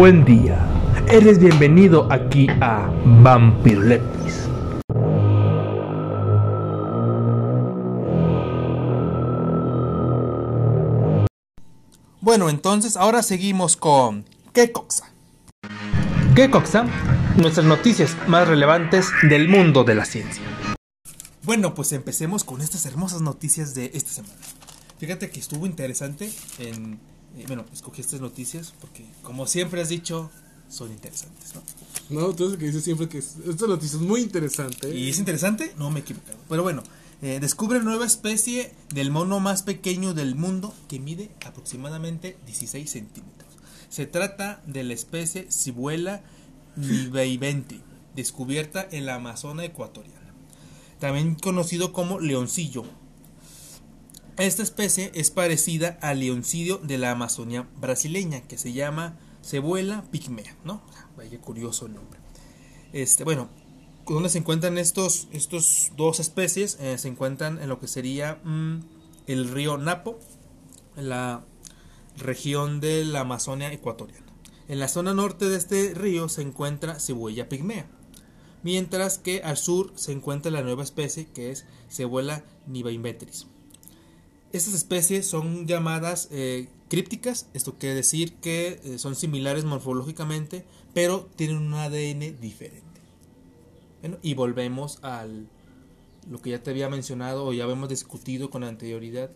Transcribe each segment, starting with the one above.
Buen día. Eres bienvenido aquí a Vampirolepis. Bueno, entonces ahora seguimos con ¿Qué cosa? ¿Qué coxa? Nuestras noticias más relevantes del mundo de la ciencia. Bueno, pues empecemos con estas hermosas noticias de esta semana. Fíjate que estuvo interesante en... eh, bueno, escogí estas noticias porque, como siempre has dicho, son interesantes, ¿no? No, tú el que dices siempre que es- esta noticia es muy interesante. ¿Y es interesante? No me he equivocado. Pero bueno, eh, descubre nueva especie del mono más pequeño del mundo que mide aproximadamente 16 centímetros. Se trata de la especie Cibuela niveiventi, descubierta en la Amazona ecuatoriana. También conocido como leoncillo. Esta especie es parecida al leoncillo de la Amazonía brasileña, que se llama Cebuela pigmea, ¿no? Vaya curioso el nombre. Este, bueno, ¿dónde se encuentran estos, estos dos especies? Eh, se encuentran en lo que sería mm, el río Napo, en la región de la Amazonia ecuatoriana. En la zona norte de este río se encuentra Cebuella pigmea, mientras que al sur se encuentra la nueva especie que es Cebuela nivaimetris. Estas especies son llamadas eh, crípticas, esto quiere decir que eh, son similares morfológicamente, pero tienen un ADN diferente. Bueno, y volvemos al lo que ya te había mencionado o ya habíamos discutido con anterioridad.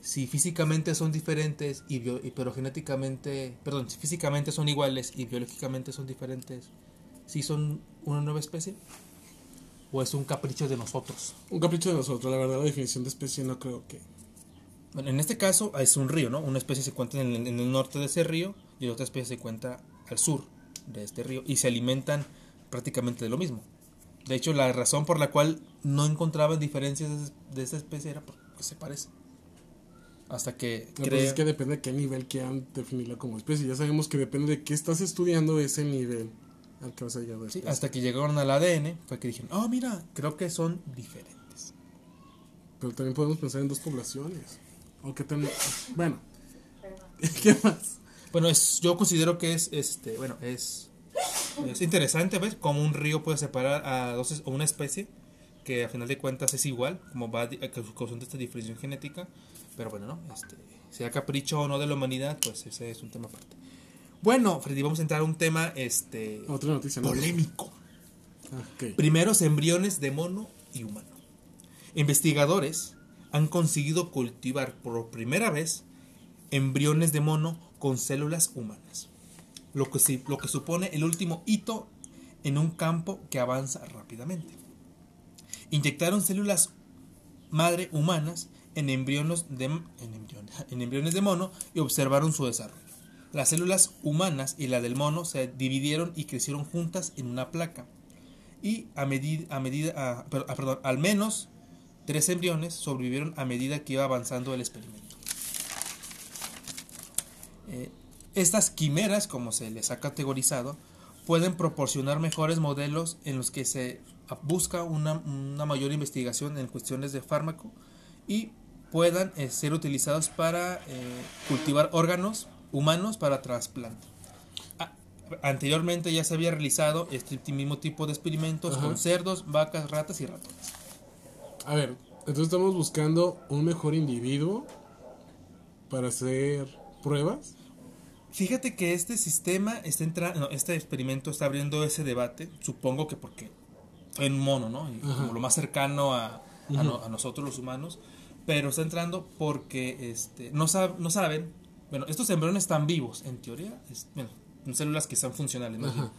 Si físicamente son diferentes y, bio- pero genéticamente, perdón, si físicamente son iguales y biológicamente son diferentes, ¿sí son una nueva especie? ¿O es un capricho de nosotros? Un capricho de nosotros, la verdad, la definición de especie no creo que. Bueno, en este caso es un río, ¿no? Una especie se encuentra en el, en el norte de ese río y otra especie se encuentra al sur de este río y se alimentan prácticamente de lo mismo. De hecho, la razón por la cual no encontraban diferencias de, esta especie era porque se parecen. Hasta que La crea- es que depende de qué nivel quieran definirla como especie. Ya sabemos que depende de qué estás estudiando ese nivel al que vas a llegar de sí, hasta que llegaron al ADN fue que dijeron, oh mira, creo que son diferentes. Pero también podemos pensar en dos poblaciones. O que ten- Bueno. ¿Qué más? Bueno, es, yo considero que es, este, bueno, es, es interesante ver cómo un río puede separar a dos a una especie que a final de cuentas es igual, como va di- a causa de esta diferenciación genética, pero bueno, no, este, sea capricho o no de la humanidad, pues ese es un tema aparte. Bueno, Freddy, vamos a entrar a un tema, este, Otra noticia. ¿no? polémico. Ah, ok. Primeros embriones de mono y humano. Investigadores han conseguido cultivar por primera vez embriones de mono con células humanas, lo que, supone el último hito en un campo que avanza rápidamente. Inyectaron células madre humanas en embriones de, embriones, de mono y observaron su desarrollo. Las células humanas y la del mono se dividieron y crecieron juntas en una placa y a medida, ah, al menos tres embriones sobrevivieron a medida que iba avanzando el experimento. Eh, estas quimeras, como se les ha categorizado, pueden proporcionar mejores modelos en los que se busca una, una mayor investigación en cuestiones de fármaco y puedan eh, ser utilizados para eh, cultivar órganos humanos para trasplante. A- Anteriormente ya se había realizado este mismo tipo de experimentos Ajá. con cerdos, vacas, ratas y ratones. A ver, entonces estamos buscando un mejor individuo para hacer pruebas. Fíjate que este sistema está entrando, no, este experimento está abriendo ese debate, supongo que porque en mono, ¿no? Y como lo más cercano a, a no- a nosotros los humanos, pero está entrando porque este, no, sab- no saben, bueno, estos embriones están vivos, en teoría, es- bueno, son células que están funcionales, ¿no?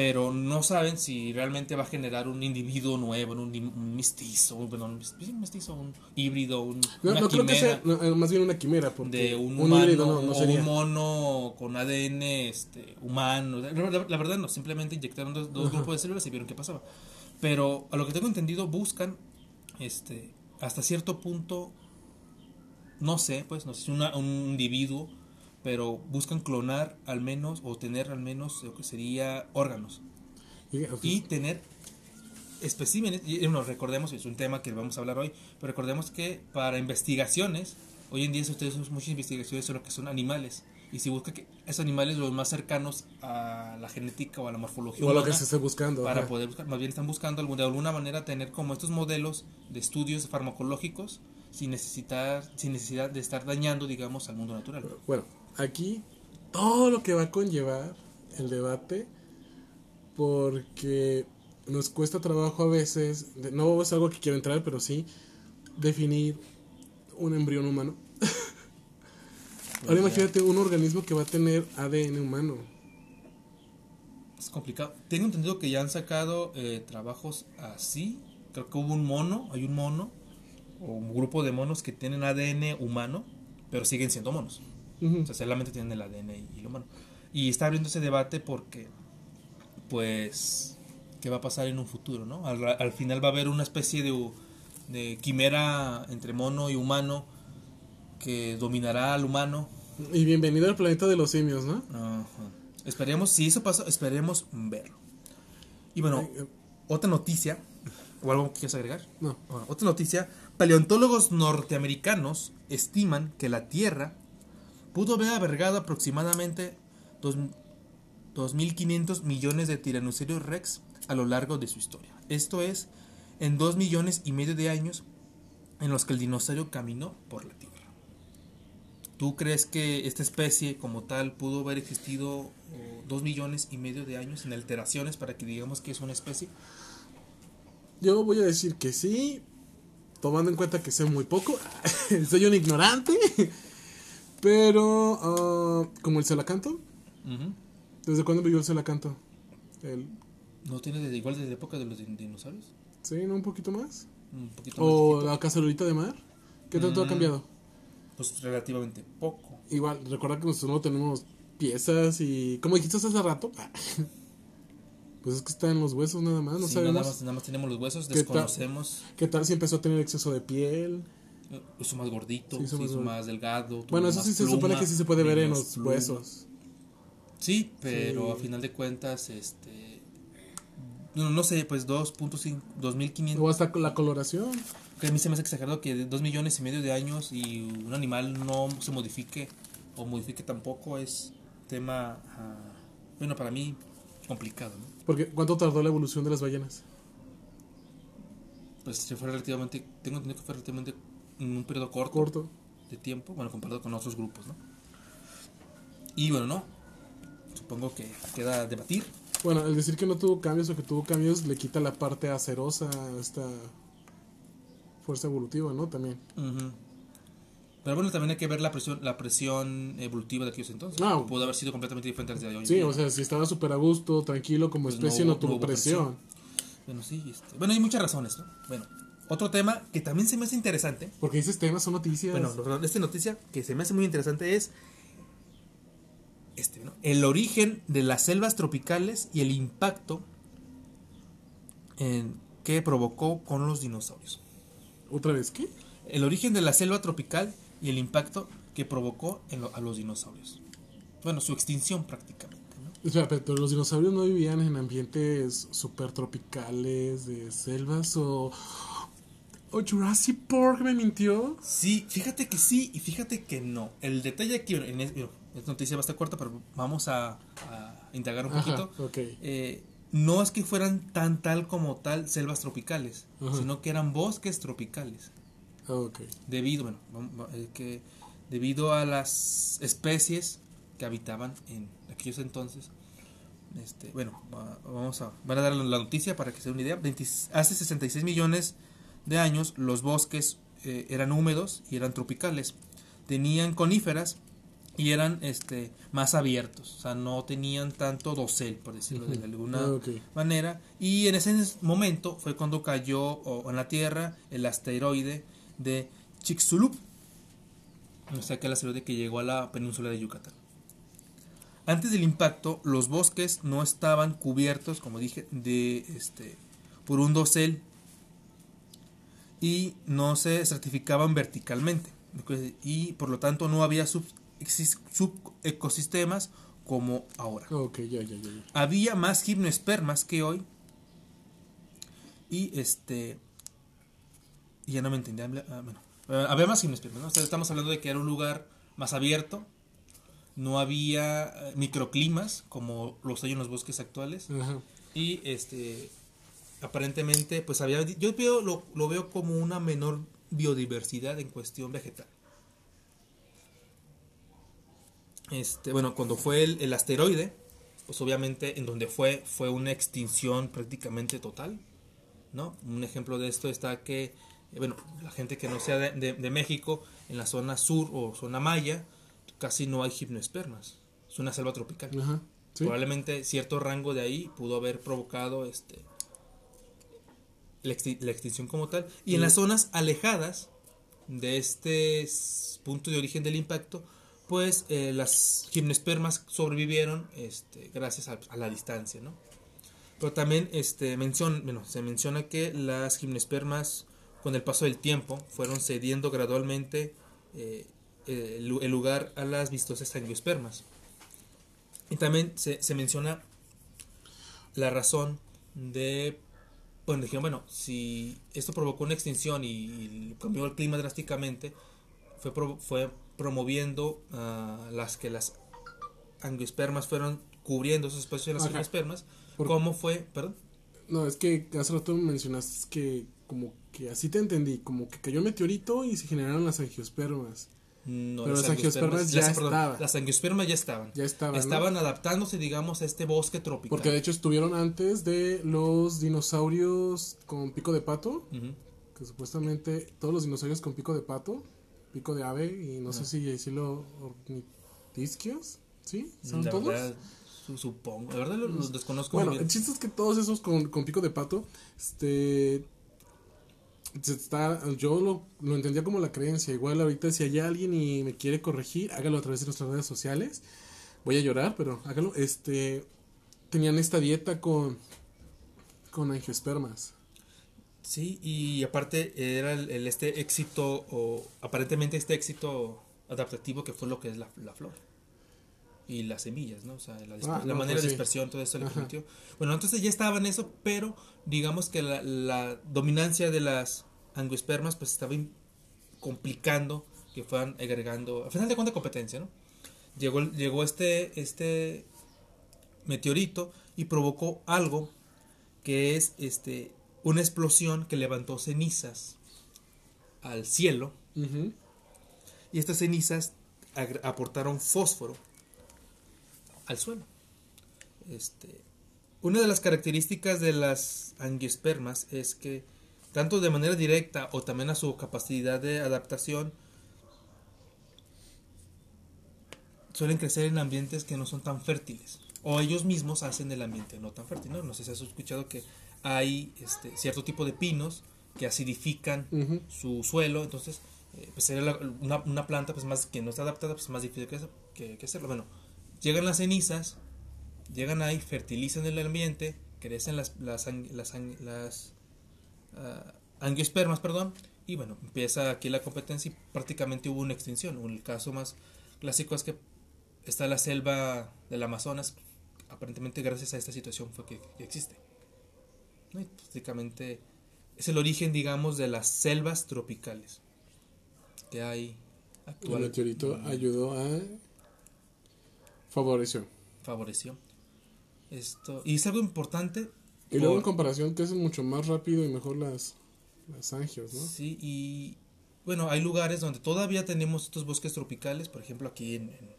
Pero no saben si realmente va a generar un individuo nuevo, un, un mestizo, un, bueno, un mestizo, un híbrido, un, No, una no creo que quimera sea, no, más bien una quimera, porque de un, humano híbrido no, no o sería. un mono con ADN este, humano. La, la- la verdad no, simplemente inyectaron dos, dos grupos de células y vieron qué pasaba. Pero a lo que tengo entendido buscan este hasta cierto punto no sé, pues no sé si una- un individuo, pero buscan clonar al menos o tener al menos lo que sería órganos Y, tener especímenes, y bueno, recordemos, es un tema que vamos a hablar hoy, pero recordemos que para investigaciones, hoy en día si ustedes hacen muchas investigaciones sobre lo que son animales, y si busca que esos animales los más cercanos a la genética o a la morfología O a lo que se esté buscando. para ajá. poder buscar, más bien están buscando de alguna manera tener como estos modelos de estudios farmacológicos sin necesitar sin necesidad de estar dañando digamos al mundo natural. Bueno, aquí todo lo que va a conllevar el debate, porque nos cuesta trabajo a veces, no es algo que quiero entrar, pero sí, definir un embrión humano. Ahora imagínate un organismo que va a tener ADN humano. Es complicado. Tengo entendido que ya han sacado eh, trabajos así. Creo que hubo un mono, hay un mono o un grupo de monos que tienen ADN humano, pero siguen siendo monos. Ujú. O sea, solamente tienen el ADN y lo humano. Y está abriendo ese debate porque, pues, ¿qué va a pasar en un futuro, no? Al, al final va a haber una especie de, de quimera entre mono y humano que dominará al humano. Y bienvenido al planeta de los simios, ¿no? Ajá. Esperemos, si eso pasa, esperemos verlo. Y bueno, eh. otra noticia, o algo que quieras agregar. No. Bueno, otra noticia, paleontólogos norteamericanos estiman que la Tierra pudo haber albergado aproximadamente dos- 2.500 millones de tiranosaurios rex a lo largo de su historia. Esto es, en 2 millones y medio de años en los que el dinosaurio caminó por la Tierra. ¿Tú crees que esta especie como tal pudo haber existido oh, dos millones y medio de años sin alteraciones para que digamos que es una especie? Yo voy a decir que sí, tomando en cuenta que sé muy poco. Soy un ignorante. Pero, ah, como el Celacanto, Ujú. ¿desde cuándo vivió el Celacanto? El, ¿No tiene desde, igual desde la época de los din- dinosaurios? ¿Sí? ¿No? ¿Un poquito más? Un poquito más ¿O la cacerolita de mar? ¿Qué tanto ha Mm. cambiado? Pues relativamente poco. Igual, recuerda que nosotros no tenemos piezas y... Como dijiste hace rato, pues es que está en los huesos nada más, no Sí, sabemos. nada, más, nada más tenemos los huesos, ¿Qué tal? desconocemos. ¿Qué tal si empezó a tener exceso de piel? Eh, Hizo más gordito, Sí, hizo se más hizo gordito. más delgado. Bueno, eso sí se supone que sí se puede ver en los pluma. huesos. Sí, pero Sí. a final de cuentas, este. No, no sé, pues 2.5, 2500. O hasta la coloración. Que a mí se me hace exagerado que de 2 millones y medio de años y un animal no se modifique o modifique tampoco es tema, bueno, para mí complicado, ¿no? Porque ¿cuánto tardó la evolución de las ballenas? Pues se fue relativamente, tengo entendido que fue relativamente en un periodo corto, Corto. de tiempo, bueno, comparado con otros grupos, ¿no? Y bueno, no, supongo que queda debatir. Bueno, el decir que no tuvo cambios o que tuvo cambios le quita la parte acerosa a esta fuerza evolutiva, ¿no? También. Ujú. Pero bueno, también hay que ver la presión, la presión evolutiva de aquellos entonces. Ah. Pudo haber sido completamente diferente al de hoy. Sí, día. o sea, si estaba súper a gusto, tranquilo como Pues no especie, hubo- no, tuvo no presión. Bueno, sí, este, bueno, hay muchas razones, ¿no? Bueno, otro tema que también se me hace interesante, Porque dices temas, son noticias. bueno, esta noticia que se me hace muy interesante es este, ¿no? El origen de las selvas tropicales y el impacto en, que provocó con los dinosaurios. ¿Otra vez qué? El origen de la selva tropical y el impacto que provocó en lo- a los dinosaurios. Bueno, su extinción prácticamente, ¿no? Espera, pero, los dinosaurios no vivían en ambientes súper tropicales de selvas o... ¿O Jurassic Park me mintió? Sí, fíjate que sí y fíjate que no. El detalle aquí, bueno, en es- esta noticia va a estar corta, pero vamos a, a indagar un Ajá, poquito. ok. Eh, no es que fueran tan tal como tal selvas tropicales, Ajá. sino que eran bosques tropicales. Ah, Ok. Debido, bueno, eh, que debido a las especies que habitaban en aquellos entonces. Este, bueno, va- vamos a, van a dar la noticia para que se den una idea. 20 hace 66 millones de años los bosques eh, eran húmedos y eran tropicales. Tenían coníferas y eran este más abiertos, o sea, no tenían tanto dosel, por decirlo de alguna Ah, manera. Y en ese momento fue cuando cayó o, en la Tierra el asteroide de Chicxulub, o sea, que el asteroide que llegó a la península de Yucatán. Antes del impacto, los bosques no estaban cubiertos, como dije, de este por un dosel y no se estratificaban verticalmente y por lo tanto no había sub, subecosistemas como ahora. Ok, ya, ya, ya. Había más gimnospermas que hoy. Y este. ya no me entendía. ah, bueno, eh, había más gimnospermas, ¿no? O sea, estamos hablando de que era un lugar más abierto. no había eh, microclimas como los hay en los bosques actuales y este aparentemente pues había yo veo lo, lo veo como una menor biodiversidad en cuestión vegetal este bueno cuando fue el, el asteroide pues obviamente en donde fue fue una extinción prácticamente total no un ejemplo de esto está que eh, bueno la gente que no sea de, de- de México en la zona sur o zona maya casi no hay gimnospermas es una selva tropical Ajá. Sí. Probablemente cierto rango de ahí pudo haber provocado este la, exti- la extinción como tal. Y en las zonas alejadas de este punto de origen del impacto, pues eh, las gimnospermas sobrevivieron este, gracias a, a la distancia, ¿no? Pero también este, mencion- bueno, se menciona que las gimnospermas con el paso del tiempo fueron cediendo gradualmente eh, eh, el, lu- el lugar a las vistosas angiospermas. Y también se, se menciona la razón de, bueno, dijeron, bueno, si esto provocó una extinción y, y cambió el clima drásticamente, fue, pro- fue promoviendo ah, las que las angiospermas fueron cubriendo esos espacios de las Ajá. angiospermas, ¿cómo fue? Perdón. No, es que hace rato mencionaste que como que así te entendí, como que cayó un meteorito y se generaron las angiospermas. No, Pero las angiospermas ya estaban. Las angiospermas ya estaban. Ya estaban, ¿no? Estaban adaptándose, digamos, a este bosque tropical. Porque de hecho estuvieron antes de los dinosaurios con pico de pato, que supuestamente todos los dinosaurios con pico de pato, pico de ave y no sé si decirlo ornitisquios, ¿sí? ¿Son La todos? verdad, supongo. La verdad lo, lo desconozco Bueno, el chiste es que todos esos con, con pico de pato, este, está, yo lo, lo entendía como la creencia. Igual ahorita si hay alguien y me quiere corregir, hágalo a través de nuestras redes sociales. Voy a llorar, pero hágalo. Este, tenían esta dieta con, con angiospermas. Sí, y aparte era el, el este éxito, o aparentemente este éxito adaptativo que fue lo que es la, la flor. Y las semillas, ¿no? O sea, la, Ah, la no, manera pues de sí. dispersión, todo esto le permitió. Bueno, entonces ya estaba en eso, pero digamos que la, la dominancia de las angiospermas pues estaba complicando que fueran agregando, a final de cuentas competencia, ¿no? Llegó, llegó este, este meteorito y provocó algo que es este una explosión que levantó cenizas al cielo y estas cenizas aportaron fósforo al suelo. Este, una de las características de las angiospermas es que tanto de manera directa o también a su capacidad de adaptación suelen crecer en ambientes que no son tan fértiles o ellos mismos hacen el ambiente no tan fértil. No, no sé si has escuchado que hay este, cierto tipo de pinos que acidifican su suelo, entonces eh, pues sería la- una, una planta pues más que no está adaptada pues más difícil que, que, que hacerlo. Bueno, llegan las cenizas, llegan ahí, fertilizan el ambiente, crecen las las ah, angiospermas, perdón, y bueno, empieza aquí la competencia y prácticamente hubo una extinción. El caso más clásico es que está la selva del Amazonas, aparentemente gracias a esta situación fue que, que existe. ¿no? Y prácticamente es el origen, digamos, de las selvas tropicales que hay El actual. meteorito ayudó a favoreció. Favoreció. Esto, y es algo importante. Y luego en comparación que hacen mucho más rápido y mejor las, las angios, ¿no? Sí, y bueno, hay lugares donde todavía tenemos estos bosques tropicales, por ejemplo aquí en, en-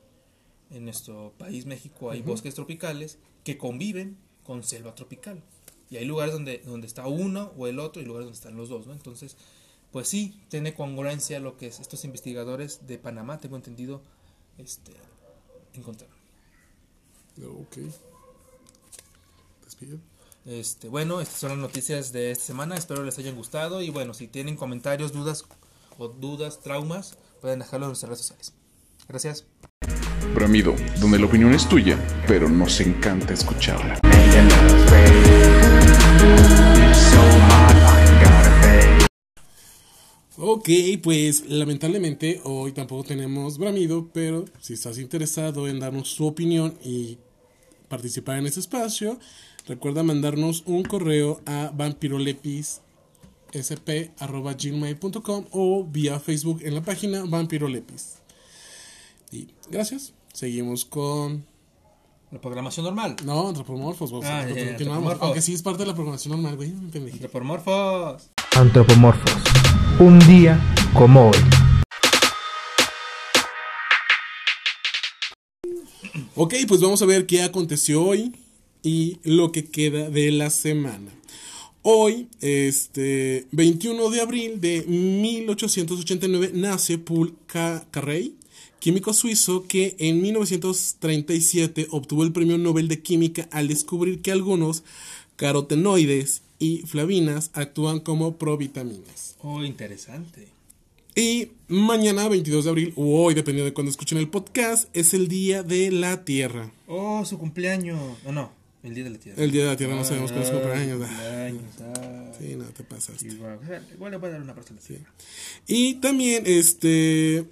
en nuestro país México hay bosques tropicales que conviven con selva tropical. Y hay lugares donde, donde está uno o el otro y lugares donde están los dos, ¿no? Entonces, pues sí, tiene congruencia lo que es estos investigadores de Panamá, tengo entendido, este, encontraron. Ok. Despide. Este, bueno, estas son las noticias de esta semana. Espero les hayan gustado. Y bueno, si tienen comentarios, dudas o dudas, traumas, pueden dejarlo en nuestras redes sociales. Gracias. Bramido, donde la opinión es tuya, pero nos encanta escucharla. Ok, pues lamentablemente hoy tampoco tenemos bramido, pero si estás interesado en darnos tu opinión y participar en este espacio, recuerda mandarnos un correo a vampirolepis.sp.gmail.com o vía Facebook en la página Vampirolepis. Y gracias. Seguimos con. La programación normal. No, antropomorfos. vos, Ah, antropomorfos. Aunque sí es parte de la programación normal, güey. Antropomorfos. Antropomorfos. Un día como hoy. Ok, pues vamos a ver qué aconteció hoy y lo que queda de la semana. Hoy, este 21 de abril de 1889, nace Paul Ca- Carrey, químico suizo que en 1937 obtuvo el premio Nobel de Química al descubrir que algunos carotenoides y flavinas actúan como provitaminas. Oh, interesante. Y mañana, 22 de abril, o hoy, dependiendo de cuando escuchen el podcast, es el Día de la Tierra. Oh, su cumpleaños. No, no. El día de la tierra. El Día de la Tierra no sabemos cuándo es su cumpleaños. Ah, Cumpleaños, ah. Sí, no te pasaste. Igual, igual le voy a dar una persona. Sí. Y también, este.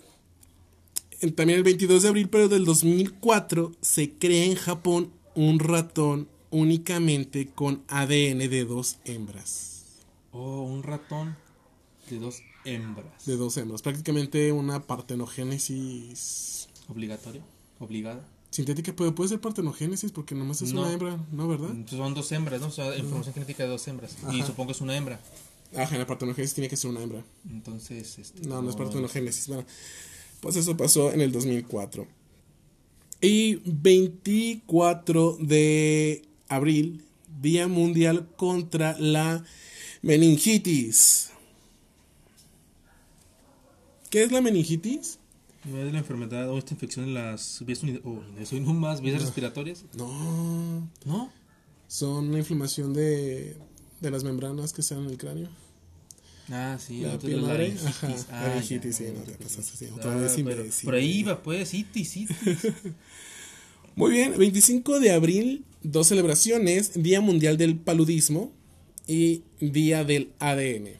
También el 22 de abril, pero del 2004, se crea en Japón un ratón únicamente con ADN de dos hembras. Oh, un ratón de dos hembras. De dos hembras. Prácticamente una partenogénesis Obligatorio. Obligada. sintética. Pero puede ser partenogénesis porque nomás es No. una hembra, ¿no? ¿Verdad? Entonces son dos hembras, ¿no? O sea, información genética de dos hembras. Y supongo que es una hembra. Ajá, en la partenogénesis tiene que ser una hembra. Entonces, este. No, no es partenogénesis. Bueno, pues eso pasó en el 2004. Y 24 de abril, Día Mundial contra la Meningitis. ¿Qué es la meningitis? ¿No es la enfermedad o esta infección en las vías, no más, vías respiratorias? No, ¿No? son una inflamación de, de las membranas que están en el cráneo. Ah, sí, La la laringitis. ajá, Ah, laringitis, sí, no te ya, pasaste así, otra Ah, vez pero. Por ahí iba, pues, itis, itis. Muy bien, 25 de abril, dos celebraciones, Día Mundial del Paludismo y Día del ADN.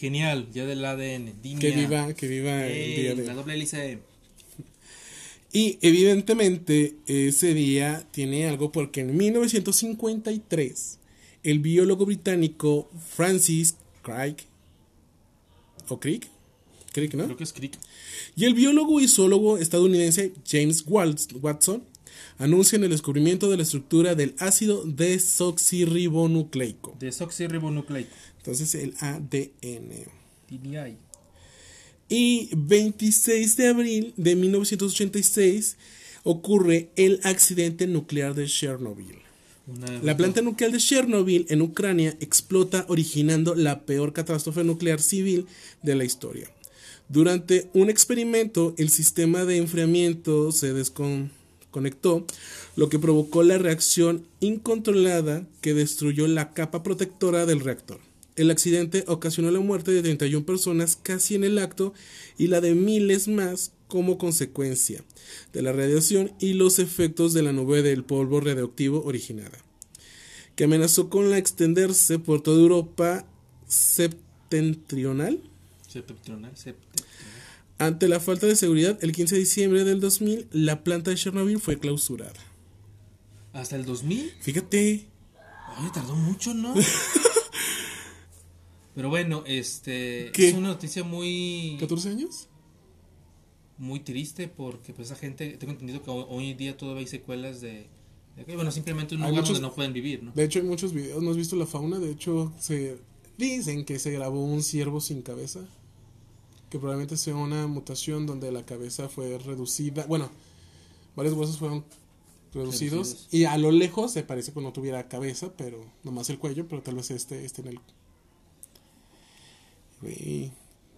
Genial, ya del ADN. Dinia. Que viva, que viva el día La de... doble hélice. Y evidentemente ese día tiene algo porque en 1953 el biólogo británico Francis Crick, o Crick, Crick, ¿no? Creo que es Crick. Y el biólogo y zoólogo estadounidense James Watson anuncian el descubrimiento de la estructura del ácido desoxirribonucleico. Desoxirribonucleico. Entonces el ADN. DNI. Y 26 de abril de 1986 ocurre el accidente nuclear de Chernobyl. La planta nuclear de Chernobyl en Ucrania explota originando la peor catástrofe nuclear civil de la historia. Durante un experimento, el sistema de enfriamiento se desconectó, lo que provocó la reacción incontrolada que destruyó la capa protectora del reactor. El accidente ocasionó la muerte de 31 personas casi en el acto y la de miles más como consecuencia de la radiación y los efectos de la nube del polvo radioactivo originada, que amenazó con la extenderse por toda Europa septentrional. Septentrional, septentrional. Ante la falta de seguridad, el 15 de diciembre del 2000, la planta de Chernobyl fue clausurada. Hasta el 2000. Fíjate, Ay, tardó mucho, ¿no? Pero bueno, este ¿Qué? es una noticia muy ¿14 años? muy triste porque pues esa gente, tengo entendido que ho- hoy en día todavía hay secuelas de, bueno, simplemente un Hay lugar muchos- donde no pueden vivir, ¿no? De hecho, hay muchos videos, ¿no has visto la fauna? De hecho, se dicen que se grabó un ciervo sin cabeza. Que probablemente sea una mutación donde la cabeza fue reducida. Bueno, varios huesos fueron reducidos. Reducidos. Y a lo lejos se parece que no tuviera cabeza, pero nomás el cuello, pero tal vez este, este en el.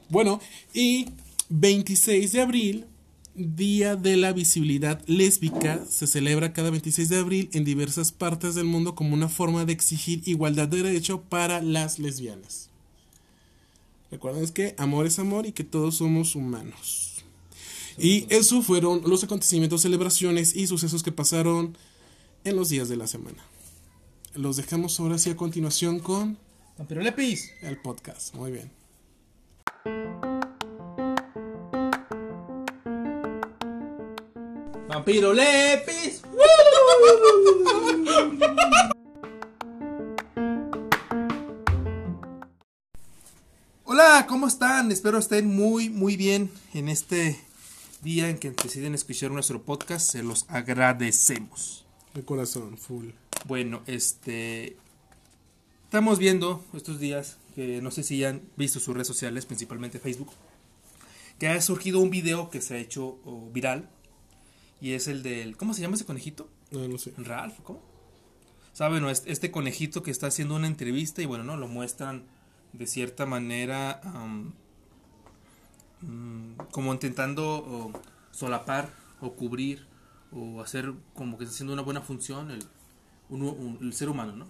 Bueno, y 26 de abril, Día de la Visibilidad Lésbica, se celebra cada 26 de abril en diversas partes del mundo como una forma de exigir igualdad de derecho para las lesbianas. Recuerden que amor es amor y que todos somos humanos. Y eso fueron los acontecimientos, celebraciones y sucesos que pasaron en los días de la semana. Los dejamos ahora sí a continuación con Lepis. el podcast. Muy bien. Vampiro Lepis. Hola, ¿cómo están? Espero estén muy, muy bien en este día en que deciden escuchar nuestro podcast, se los agradecemos. De corazón, full. Bueno, este. Estamos viendo estos días, que no sé si ya han visto sus redes sociales, principalmente Facebook, que ha surgido un video que se ha hecho oh, viral. Y es el del. ¿Cómo se llama ese conejito? No, no sé. Ralph, ¿cómo? Saben, es- este conejito que está haciendo una entrevista y bueno, no lo muestran de cierta manera mm, como intentando o, solapar o cubrir o hacer como que está haciendo una buena función el, uno- un- el ser humano, ¿no?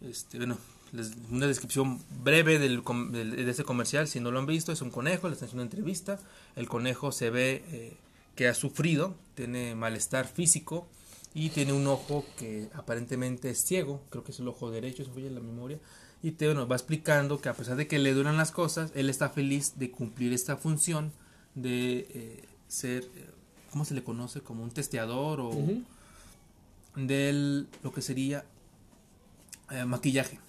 Este, bueno, les- una descripción breve del, del- de este comercial, si no lo han visto, es un conejo, le están haciendo una entrevista, el conejo se ve eh, que ha sufrido, tiene malestar físico y tiene un ojo que aparentemente es ciego, creo que es el ojo derecho, si me falla la memoria, y te bueno, va explicando que a pesar de que le duran las cosas, él está feliz de cumplir esta función de eh, ser, eh, ¿cómo se le conoce? Como un testeador o del lo que sería eh, maquillaje.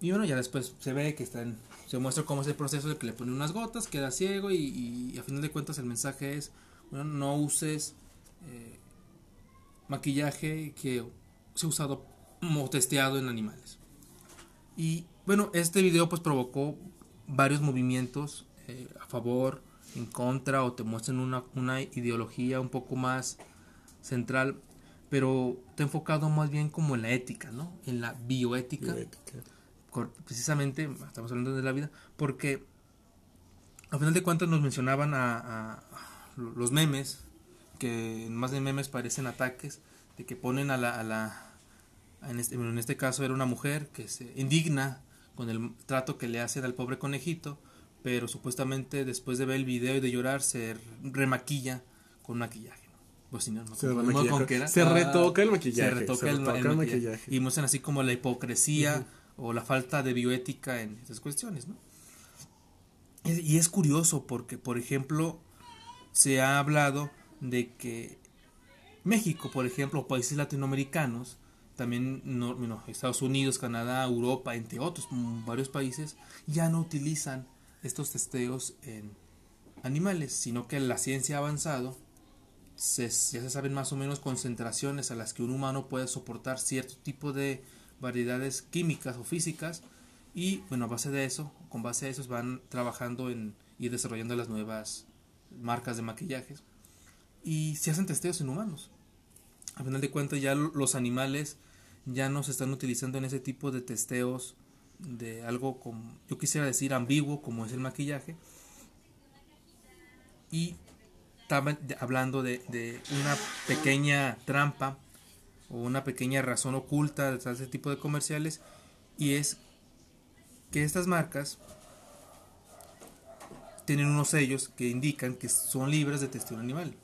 Y bueno, ya después se ve que están, se muestra cómo es el proceso de que le ponen unas gotas, queda ciego y, a final de cuentas el mensaje es, bueno, no uses eh, maquillaje que se ha usado o testeado en animales. Y bueno, este video pues provocó varios movimientos eh, a favor, en contra o te muestran una, una ideología un poco más central, pero te ha enfocado más bien como en la ética, ¿no? En la bioética Bioética. Precisamente, estamos hablando de la vida, porque a final de cuentas nos mencionaban a, a los memes, que más de memes parecen ataques, de que ponen a la, a la en, este, en este caso era una mujer que se indigna con el trato que le hacen al pobre conejito, pero supuestamente después de ver el video y de llorar se remaquilla con maquillaje. ¿no? Pues si no, no Se remaquilla con con- retoca el maquillaje, Se retoca se el, retoca el el maquillaje. maquillaje. Y muestran así como la hipocresía o la falta de bioética en estas cuestiones, ¿no? Y es curioso porque, por ejemplo, se ha hablado de que México, por ejemplo, países latinoamericanos, también Estados Unidos, Canadá, Europa, entre otros, varios países, ya no utilizan estos testeos en animales, sino que la ciencia ha avanzado, se, ya se saben más o menos concentraciones a las que un humano puede soportar cierto tipo de variedades químicas o físicas, y bueno, a base de eso, con base a eso van trabajando en y desarrollando las nuevas marcas de maquillajes y se hacen testeos en humanos. A final de cuentas ya lo- los animales ya no se están utilizando en ese tipo de testeos de algo como yo quisiera decir ambiguo como es el maquillaje y estaba de- hablando de una pequeña trampa o una pequeña razón oculta de ese tipo de comerciales y es que estas marcas tienen unos sellos que indican que son libres de testeo animal.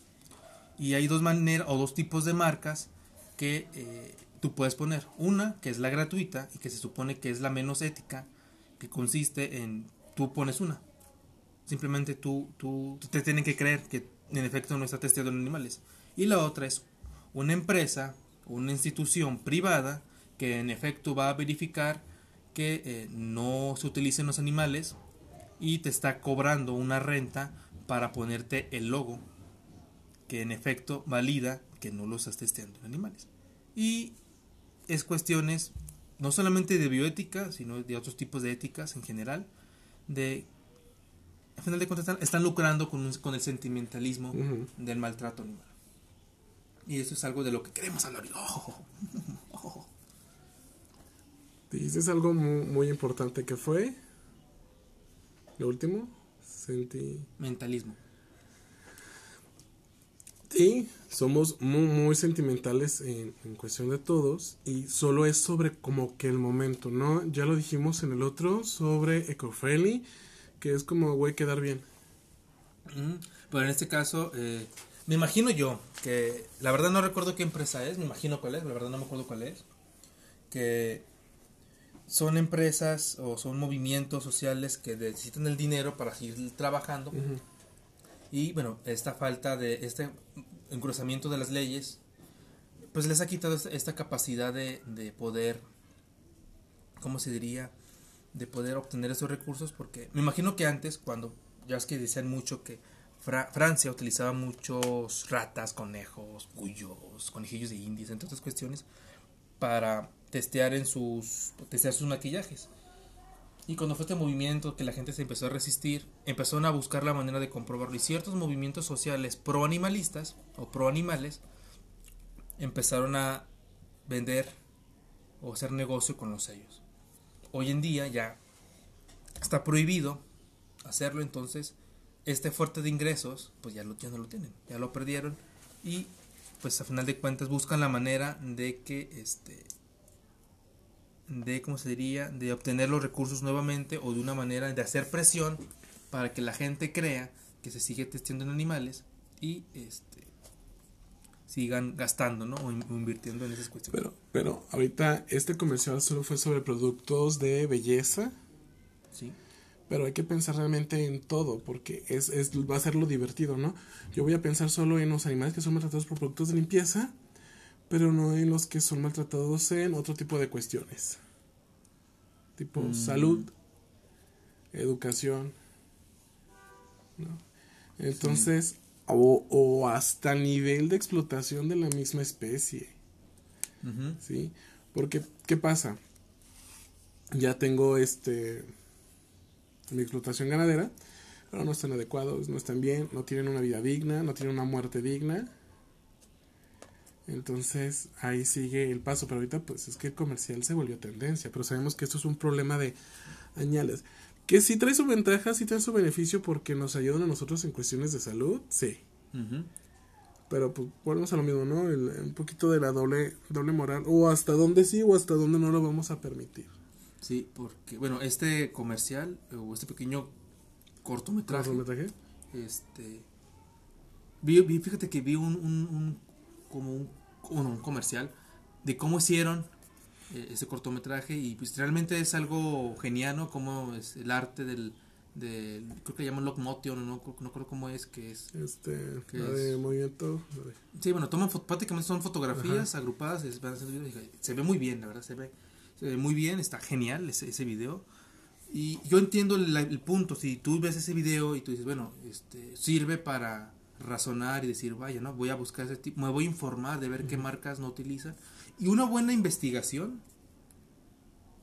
Y hay dos maneras o dos tipos de marcas que eh, tú puedes poner. Una que es la gratuita y que se supone que es la menos ética, que consiste en tú pones una. Simplemente tú, tú te tienen que creer que en efecto no está testeado en animales. Y la otra es una empresa, una institución privada que en efecto va a verificar que eh, no se utilicen los animales y te está cobrando una renta para ponerte el logo que en efecto valida que no lo estás testeando en animales. Y es cuestiones no solamente de bioética, sino de otros tipos de éticas en general, de al final de cuentas están, lucrando con, un- con el sentimentalismo del maltrato animal. Y eso es algo de lo que queremos hablar. Oh, Dices algo muy, muy importante que fue. Lo último. Sentí. mentalismo. Sí, somos muy, muy sentimentales en, en cuestión de todos y solo es sobre como que el momento, ¿no? Ya lo dijimos en el otro sobre eco-friendly, que es como, güey, quedar bien. Mm, Pero en este caso, eh, me imagino yo que la verdad no recuerdo qué empresa es, me imagino cuál es, la verdad no me acuerdo cuál es. Que son empresas o son movimientos sociales que necesitan el dinero para seguir trabajando. Ujú. Y bueno, esta falta de este engrosamiento de las leyes, pues les ha quitado esta, esta capacidad de, de poder, ¿cómo se diría? De poder obtener esos recursos, porque me imagino que antes, cuando ya es que decían mucho que Fra- Francia utilizaba muchos ratas, conejos, cuyos, conejillos de indias, entre otras cuestiones, para testear en sus testear sus maquillajes. Y cuando fue este movimiento que la gente se empezó a resistir, empezaron a buscar la manera de comprobarlo. Y ciertos movimientos sociales pro animalistas o pro animales empezaron a vender o hacer negocio con los sellos. Hoy en día ya está prohibido hacerlo, entonces este fuerte de ingresos, pues ya, lo, ya no lo tienen, ya lo perdieron. Y pues a final de cuentas buscan la manera de que este de cómo se diría de obtener los recursos nuevamente o de una manera de hacer presión para que la gente crea que se sigue testeando en animales y este sigan gastando ¿no? o in- o invirtiendo en esas cuestiones. Pero, pero ahorita este comercial solo fue sobre productos de belleza, sí pero hay que pensar realmente en todo, porque es, es, va a ser lo divertido, ¿no? Yo voy a pensar solo en los animales que son maltratados por productos de limpieza, pero no en los que son maltratados en otro tipo de cuestiones. Tipo Mm. salud, educación, ¿no? Entonces, o, o hasta nivel de explotación de la misma especie. ¿sí? Porque, ¿qué pasa? Ya tengo este mi explotación ganadera, pero no están adecuados, no están bien, no tienen una vida digna, no tienen una muerte digna. Entonces ahí sigue el paso, pero ahorita pues es que el comercial se volvió tendencia, pero sabemos que esto es un problema de añales. Que sí trae su ventaja, sí trae su beneficio porque nos ayudan a nosotros en cuestiones de salud, sí. Pero pues volvemos a lo mismo, ¿no? El- un poquito de la doble, doble moral. O hasta dónde sí o hasta dónde no lo vamos a permitir. Sí, porque, bueno, este comercial o este pequeño cortometraje, ¿Cortometraje? este, vi, vi- fíjate que vi un, un, un- como un, un comercial de cómo hicieron eh, ese cortometraje y pues realmente es algo genial, Como es el arte del, del creo que llaman locomotion, no, no, no creo cómo es, que es Este, ¿Qué la es? de movimiento. Sí, bueno, toman prácticamente son fotografías agrupadas, y se ve muy bien, la verdad, se ve, ve muy bien, está genial ese, ese video. Y yo entiendo el, el punto, si tú ves ese video y tú dices, bueno, este sirve para razonar y decir, vaya, ¿no? Voy a buscar ese tipo, me voy a informar de ver qué marcas no utilizan. Y una buena investigación,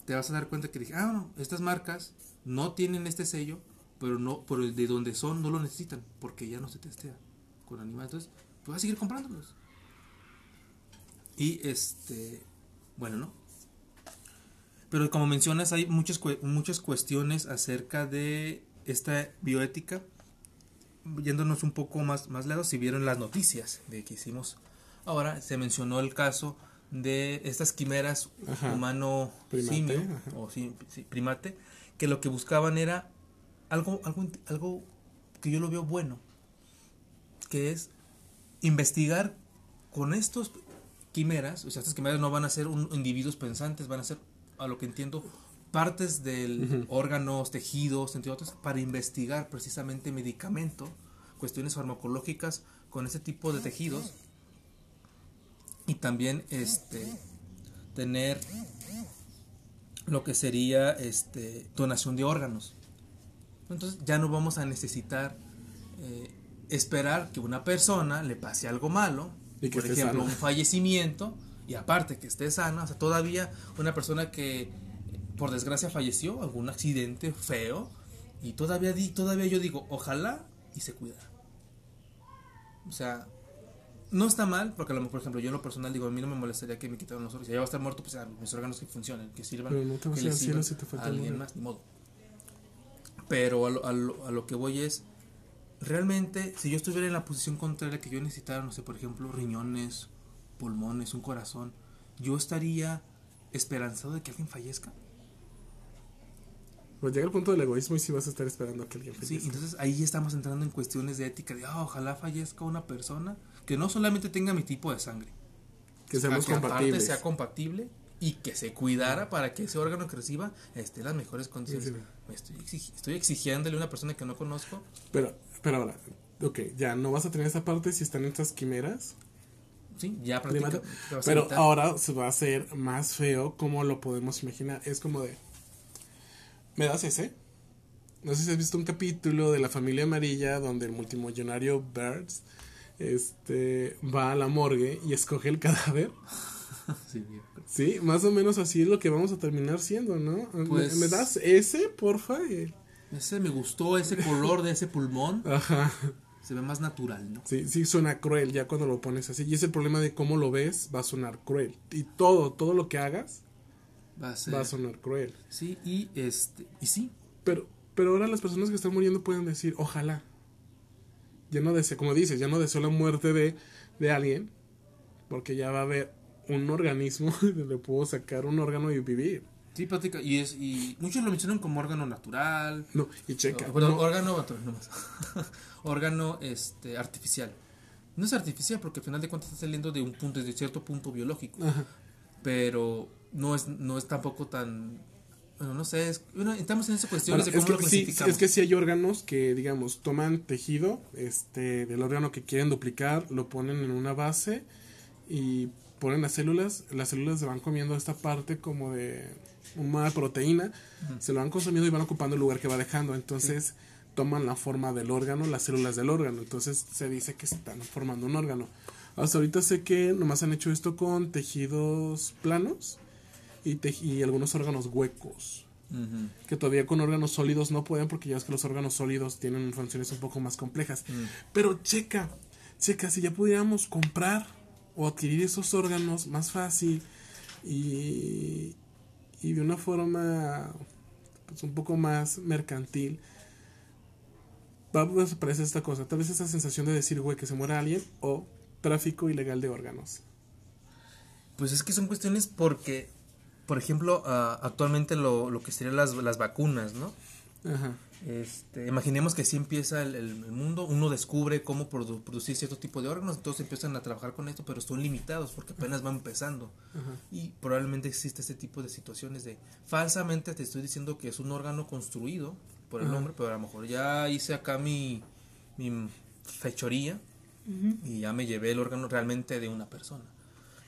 te vas a dar cuenta que dije, ah, no, estas marcas no tienen este sello, pero no, por el de donde son no lo necesitan, porque ya no se testea con animales. Entonces, pues vas a seguir comprándolos. Y este, bueno, ¿no? Pero como mencionas, hay muchas, muchas cuestiones acerca de esta bioética. Yéndonos un poco más, más lejos, si vieron las noticias de que hicimos ahora, se mencionó el caso de estas quimeras Ajá. humano Primate, simio ajá. o sí, sí, primate, que lo que buscaban era algo, algo, algo que yo lo veo bueno, que es investigar con estos quimeras, o sea, estas quimeras no van a ser un- individuos pensantes, van a ser, a lo que entiendo, partes del órganos, tejidos, entre otros, para investigar precisamente medicamento, cuestiones farmacológicas con este tipo de tejidos. Y también este tener lo que sería este donación de órganos. Entonces ya no vamos a necesitar eh, esperar que una persona le pase algo malo, Y por ejemplo, un fallecimiento, y aparte que esté sana, o sea, todavía una persona que por desgracia falleció, algún accidente feo, y todavía, di, todavía yo digo, ojalá y se cuidara. O sea, no está mal, porque a lo mejor, por ejemplo, yo en lo personal digo, a mí no me molestaría que me quitaran los órganos. Si ya va a estar muerto, pues ya, mis órganos que funcionen, que sirvan, Pero no te vas que a cielo si te falta a alguien más, ni modo. Pero a lo, a, lo, a lo que voy es, realmente, si yo estuviera en la posición contraria que yo necesitara, no sé, por ejemplo, riñones, pulmones, un corazón, yo estaría esperanzado de que alguien fallezca. Pues llega el punto del egoísmo y si vas a estar esperando a que alguien Sí, fallezca. entonces ahí estamos entrando en cuestiones de ética, de ah, ojalá fallezca una persona que no solamente tenga mi tipo de sangre, que seamos que compatibles. sea compatible y que se cuidara para que ese órgano que reciba esté en las mejores condiciones. Sí, sí. Me Estoy, exigi- estoy exigiéndole a una persona que no conozco. Pero, pero ahora, ok, ya no vas a tener esa parte si están estas quimeras. Sí, ya prácticamente. Pero ahora se va a hacer más feo como lo podemos imaginar. Es como de, ¿me das ese? no sé si has visto un capítulo de la familia amarilla donde el multimillonario Birds este va a la morgue y escoge el cadáver. Sí, más o menos así es lo que vamos a terminar siendo, ¿no? ¿Me- Pues- ¿Me, das ese, porfa? Ese me gustó, ese color de ese pulmón. Ajá. Se ve más natural, ¿no? Sí, sí suena cruel ya cuando lo pones así. Y es el problema de cómo lo ves, va a sonar cruel. Y todo, todo lo que hagas Va a ser. va a sonar cruel. Sí, y este. Y sí. Pero, pero ahora las personas que están muriendo pueden decir, ojalá. Ya no deseo, como dices, ya no deseo la muerte de, de alguien, porque ya va a haber un organismo, le puedo sacar un órgano y vivir. Sí, práctica. Y, es, y muchos lo mencionan como órgano natural. No, y checa. O- perdón, no- órgano natural, no más. órgano este, artificial. No es artificial porque al final de cuentas está saliendo de un punto, de cierto punto biológico. Ajá. Pero no es, no es tampoco tan. Bueno, no sé. Es, bueno, estamos en esas cuestiones Bueno, de cómo es, lo que, sí, clasificamos. es que sí hay órganos que, digamos, toman tejido este, del órgano que quieren duplicar, lo ponen en una base y ponen las células. Las células se van comiendo esta parte como de una proteína, se lo van consumiendo y van ocupando el lugar que va dejando. Entonces toman la forma del órgano, las células del órgano. Entonces se dice que están formando un órgano. Hasta ahorita sé que nomás han hecho esto con tejidos planos y, tej- y algunos órganos huecos que todavía con órganos sólidos no pueden porque ya ves que los órganos sólidos tienen funciones un poco más complejas. Pero checa, checa, si ya pudiéramos comprar o adquirir esos órganos más fácil y, y de una forma pues, un poco más mercantil, va a desaparecer esta cosa. Tal vez esa sensación de decir, güey, que se muera alguien o tráfico ilegal de órganos. Pues es que son cuestiones porque, por ejemplo, ah, actualmente lo, lo que serían las, las vacunas, ¿no? Ajá. Este, imaginemos que así empieza el, mundo, uno descubre cómo produ- producir cierto tipo de órganos, entonces empiezan a trabajar con esto, pero son limitados porque apenas van empezando. Y probablemente existe este tipo de situaciones de falsamente te estoy diciendo que es un órgano construido por el Ajá. hombre, pero a lo mejor ya hice acá mi, mi fechoría y ya me llevé el órgano realmente de una persona.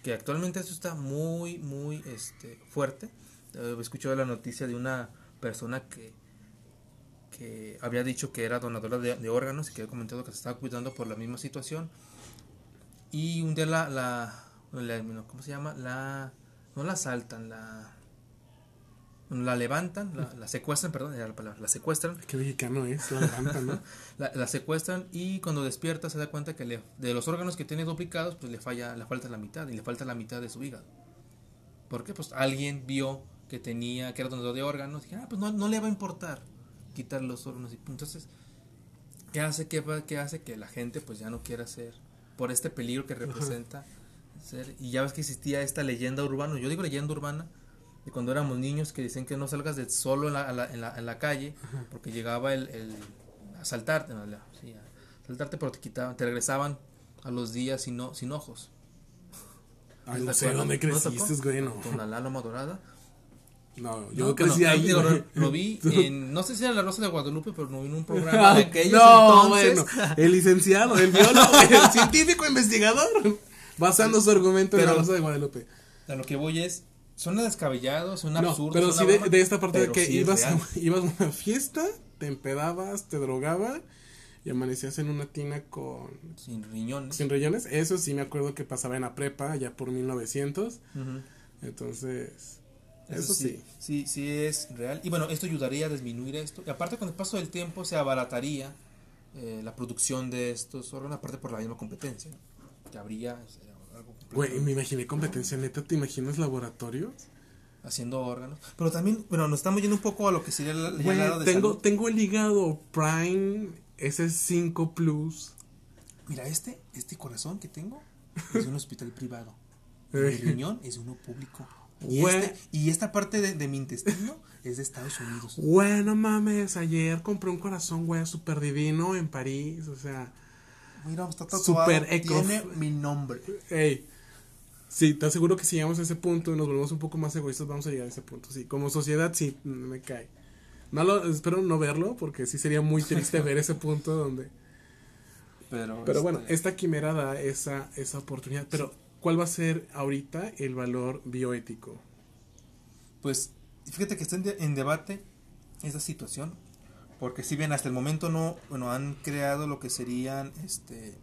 Que actualmente eso está muy, muy este, fuerte. Eh, he escuchado la noticia de una persona que, que había dicho que era donadora de, de órganos y que había comentado que se estaba cuidando por la misma situación. Y un día la, la, la- ¿cómo se llama? La, no la asaltan, la, la levantan, la, la secuestran, perdón, era la palabra, la secuestran Qué mexicano es, la levanta, ¿no? la, la secuestran y cuando despierta se da cuenta que le- de los órganos que tiene duplicados, pues le falla, le falta la mitad y le falta la mitad de su hígado. ¿Por qué? Pues alguien vio que tenía, que era donador de órganos, y dije, ah, pues no, no le va a importar quitar los órganos. Y entonces, ¿qué hace? ¿Qué, va- qué hace? Que la gente pues ya no quiera hacer, por este peligro que representa ser. Y ya ves que existía esta leyenda urbana, yo digo leyenda urbana, de cuando éramos niños que dicen que no salgas de solo en la, en la, en la, en la calle, porque llegaba el, el asaltarte, no, sí, a asaltarte, pero te quitaban, te regresaban a los días sin, sin ojos. Ay, ¿Te no sé dónde creciste, güey, no. Con la lálama dorada. No, yo No, crecí ahí. lo, lo vi en, no sé si era la Rosa de Guadalupe, pero no vi en un programa de aquellos no, entonces. bueno, el licenciado, el biólogo, el científico investigador, basando su argumento en la Pero- Rosa de Guadalupe. A lo que voy es, suena descabellado, suena No, absurdo. pero sí de, esta parte de pero que sí ibas, a, ibas a una fiesta, te empedabas, te drogaba y amanecías en una tina con Sin riñones. sin riñones. Eso sí me acuerdo que pasaba en la prepa, ya por 1900. Ujú. Entonces, eso, sí. Sí, sí es real. Y bueno, esto ayudaría a disminuir esto. Y aparte, con el paso del tiempo se abarataría eh, la producción de estos órganos, aparte por la misma competencia. ¿no? Que habría sería algo Güey, me imaginé competencia neta, ¿te imaginas laboratorios? haciendo órganos. Pero también, bueno, nos estamos yendo un poco a lo que sería el, el Güey, de tengo, salud. tengo el hígado Prime S5 Plus. Mira, este, este corazón que tengo es de un hospital privado. Eh. Mi riñón es uno público. Y, este- y esta parte de, de mi intestino es de Estados Unidos. Güey, no mames, ayer compré un corazón, güey, súper divino en París, o sea, Mira, está tatuado. Super eco. Tiene mi nombre. hey, sí, te aseguro que si llegamos a ese punto y nos volvemos un poco más egoístas, vamos a llegar a ese punto, sí, como sociedad, sí, me cae. No lo, espero no verlo, porque sí sería muy triste ver ese punto donde... Pero, Pero bueno, este, esta quimera da esa, esa oportunidad, pero ¿cuál va a ser ahorita el valor bioético? Pues fíjate que está en, de- en debate esta situación Porque si bien hasta el momento no, bueno, han creado lo que serían este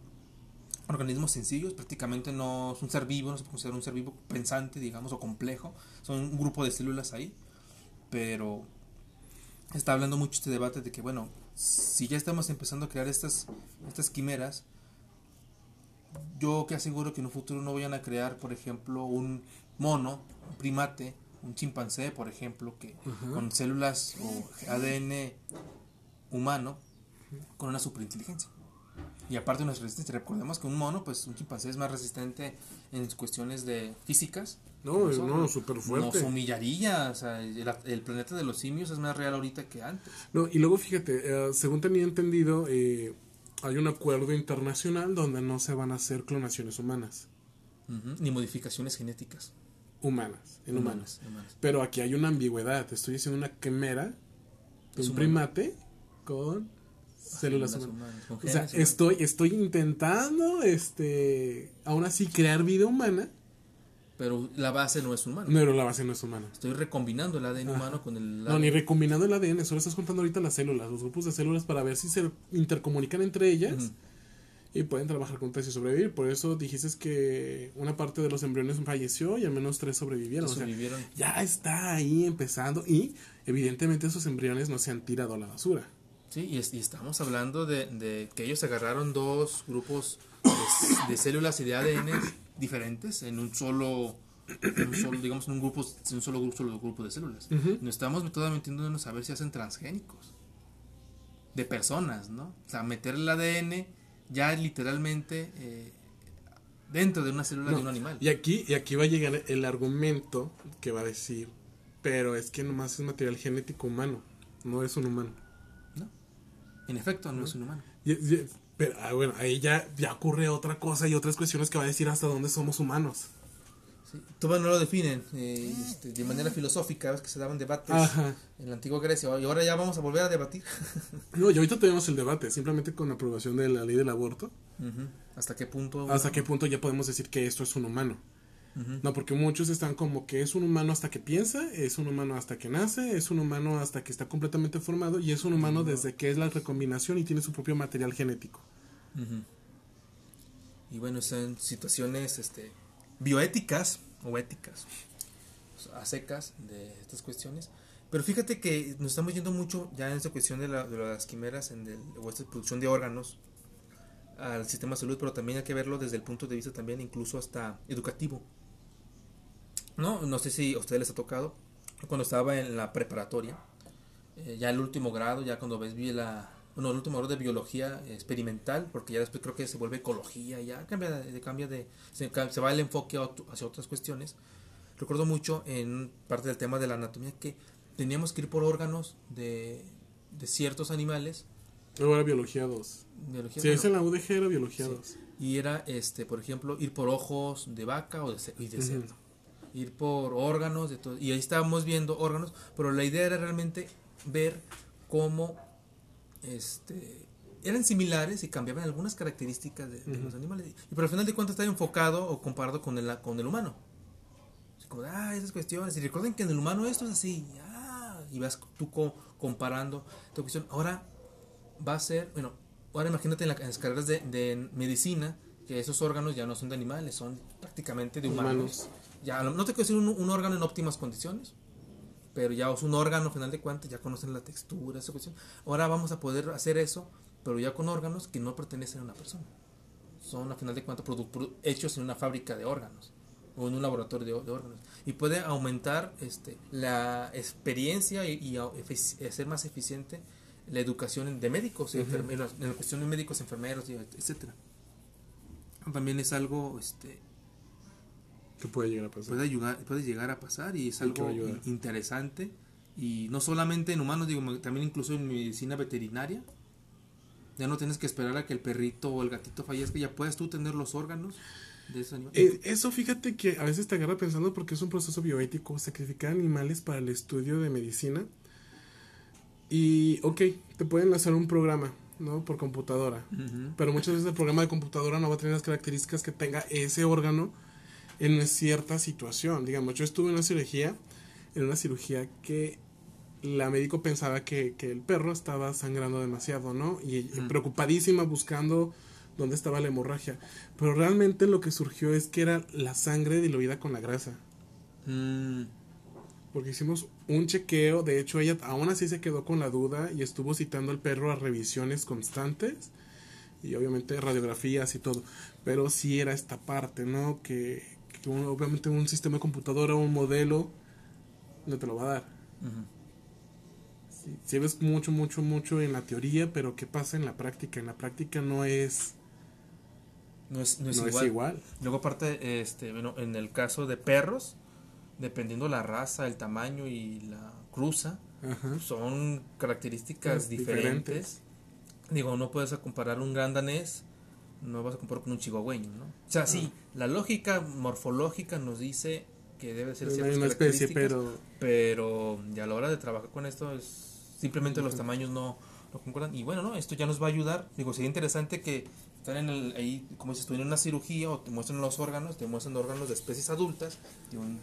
organismos sencillos, prácticamente no es un ser vivo, no se puede considera un ser vivo pensante, digamos, o complejo, son un grupo de células ahí, pero está hablando mucho este debate de que, bueno, si ya estamos empezando a crear estas, estas quimeras, yo que aseguro que en un futuro no vayan a crear, por ejemplo, un mono, un primate, un chimpancé, por ejemplo, que con células o ADN humano, con una superinteligencia. Y aparte una resistencia, recordemos que un mono, pues un chimpancé es más resistente en cuestiones de físicas. No, Eso no, súper fuerte. Nos humillaría, o sea, el, el planeta de los simios es más real ahorita que antes. No, y luego fíjate, eh, según tenía entendido, eh, hay un acuerdo internacional donde no se van a hacer clonaciones humanas. Ni modificaciones genéticas. Humanas, en humanos. Humanas. Pero aquí hay una ambigüedad. Estoy haciendo una quimera de un humano. primate con células humanas. humanas, con O sea, estoy, estoy intentando, este, aún así crear vida humana, Pero la base no es humana. pero la base no es humana. Estoy recombinando el ADN Ajá. humano con el No, ni recombinando el ADN, solo estás contando ahorita las células, los grupos de células para ver si se intercomunican entre ellas y pueden trabajar juntas y sobrevivir. Por eso dijiste que una parte de los embriones falleció y al menos tres sobrevivieron. O sea, ya está ahí empezando y evidentemente esos embriones no se han tirado a la basura. Sí, y, es- y estamos hablando de, de que ellos agarraron dos grupos de, de células y de ADN diferentes en un solo, en un solo digamos, en un grupo, en un solo grupo, solo grupo de células. Nos estamos todavía metiéndonos a ver si hacen transgénicos de personas, ¿no? O sea, meter el ADN ya literalmente eh, dentro de una célula No, de un animal. Y aquí, y aquí va a llegar el argumento que va a decir, pero es que nomás es material genético humano, no es un humano. ¿no? En efecto, no es un humano. Y- y- pero ah, bueno, ahí ya, ya ocurre otra cosa y otras cuestiones que va a decir hasta dónde somos humanos. Sí. Todavía no lo definen eh, este, de manera filosófica, ves que se daban debates Ajá. en la antigua Grecia y ahora ya vamos a volver a debatir. No, y ahorita tenemos el debate, simplemente con la aprobación de la ley del aborto. ¿Hasta qué punto? hasta qué punto ya podemos decir que esto es un humano. No, porque muchos están como que es un humano hasta que piensa, es un humano hasta que nace, es un humano hasta que está completamente formado y es un humano desde que es la recombinación y tiene su propio material genético. Y bueno, son situaciones este, bioéticas o éticas, a secas de estas cuestiones. Pero fíjate que nos estamos yendo mucho ya en esta cuestión de, la- de las quimeras en el- o esta producción de órganos al sistema de salud, pero también hay que verlo desde el punto de vista también incluso hasta educativo. No, no sé si a ustedes les ha tocado, cuando estaba en la preparatoria, eh, ya el último grado, ya cuando ves vi la, bueno, el último grado de biología experimental, porque ya después creo que se vuelve ecología, ya cambia de, cambia de se, se va el enfoque hacia otras cuestiones. Recuerdo mucho en parte del tema de la anatomía que teníamos que ir por órganos de, de ciertos animales. Luego era biología 2. biología, Si bueno, es en la UDG era biología Sí. 2. Y era, este, por ejemplo, ir por ojos de vaca o de, y de cerdo. Ir por órganos de todo. Y ahí estábamos viendo órganos, pero la idea era realmente ver cómo este, eran similares y cambiaban algunas características de, de los animales. Y pero al final de cuentas estaba enfocado o comparado con el, con el humano. Así como, ah, esas cuestiones. Y recuerden que en el humano esto es así. Ah, y vas tú co- comparando esta cuestión. Ahora va a ser, bueno, ahora imagínate en, la- en las carreras de, de medicina, que esos órganos ya no son de animales, son prácticamente de humanos. Humanos. Ya, no te quiero decir un, un órgano en óptimas condiciones, pero ya es un órgano, al final de cuentas, ya conocen la textura, esa cuestión. Ahora vamos a poder hacer eso, pero ya con órganos que no pertenecen a una persona. Son, al final de cuentas, hechos en una fábrica de órganos o en un laboratorio de, de órganos. Y puede aumentar este, la experiencia y, hacer más eficiente la educación de médicos, y enfermeros, en la cuestión de médicos, enfermeros, y etcétera. También es algo, este, Que puede llegar a pasar. puede, ayudar, puede llegar a pasar y es algo interesante. Y no solamente en humanos, digo, también incluso en medicina veterinaria. Ya no tienes que esperar a que el perrito o el gatito fallezca, ya puedes tú tener los órganos de ese animal. Eh, eso fíjate que a veces te agarra pensando porque es un proceso bioético sacrificar animales para el estudio de medicina. Y, ok, te pueden lanzar un programa, ¿no? Por computadora. Pero muchas veces el programa de computadora no va a tener las características que tenga ese órgano en cierta situación. Digamos, yo estuve en una cirugía, en una cirugía que la médico pensaba que, que el perro estaba sangrando demasiado, ¿no? Y, y preocupadísima buscando dónde estaba la hemorragia. Pero realmente lo que surgió es que era la sangre diluida con la grasa. Mm, Porque hicimos un chequeo, de hecho ella aún así se quedó con la duda y estuvo citando al perro a revisiones constantes y obviamente radiografías y todo. Pero sí era esta parte, ¿no? Que, un- obviamente un sistema de computadora, un modelo, no te lo va a dar. sí ves mucho, mucho, mucho en la teoría, pero ¿qué pasa en la práctica? En la práctica no es, No es, no es no igual. es igual. Luego aparte, este, bueno, en el caso de perros, dependiendo la raza, el tamaño y la cruza, Ajá. son características diferentes. diferentes. Digo, no puedes comparar un gran danés, no vas a comparar con un chihuahueño, ¿no? O sea, sí, la lógica morfológica nos dice que debe ser No ciertas una especie, características, pero pero ya a la hora de trabajar con esto es simplemente los tamaños no, no concuerdan. Y bueno no esto ya nos va a ayudar. Digo sería interesante que están en el ahí como dices tú en una cirugía o te muestran los órganos te muestran órganos de especies adultas de un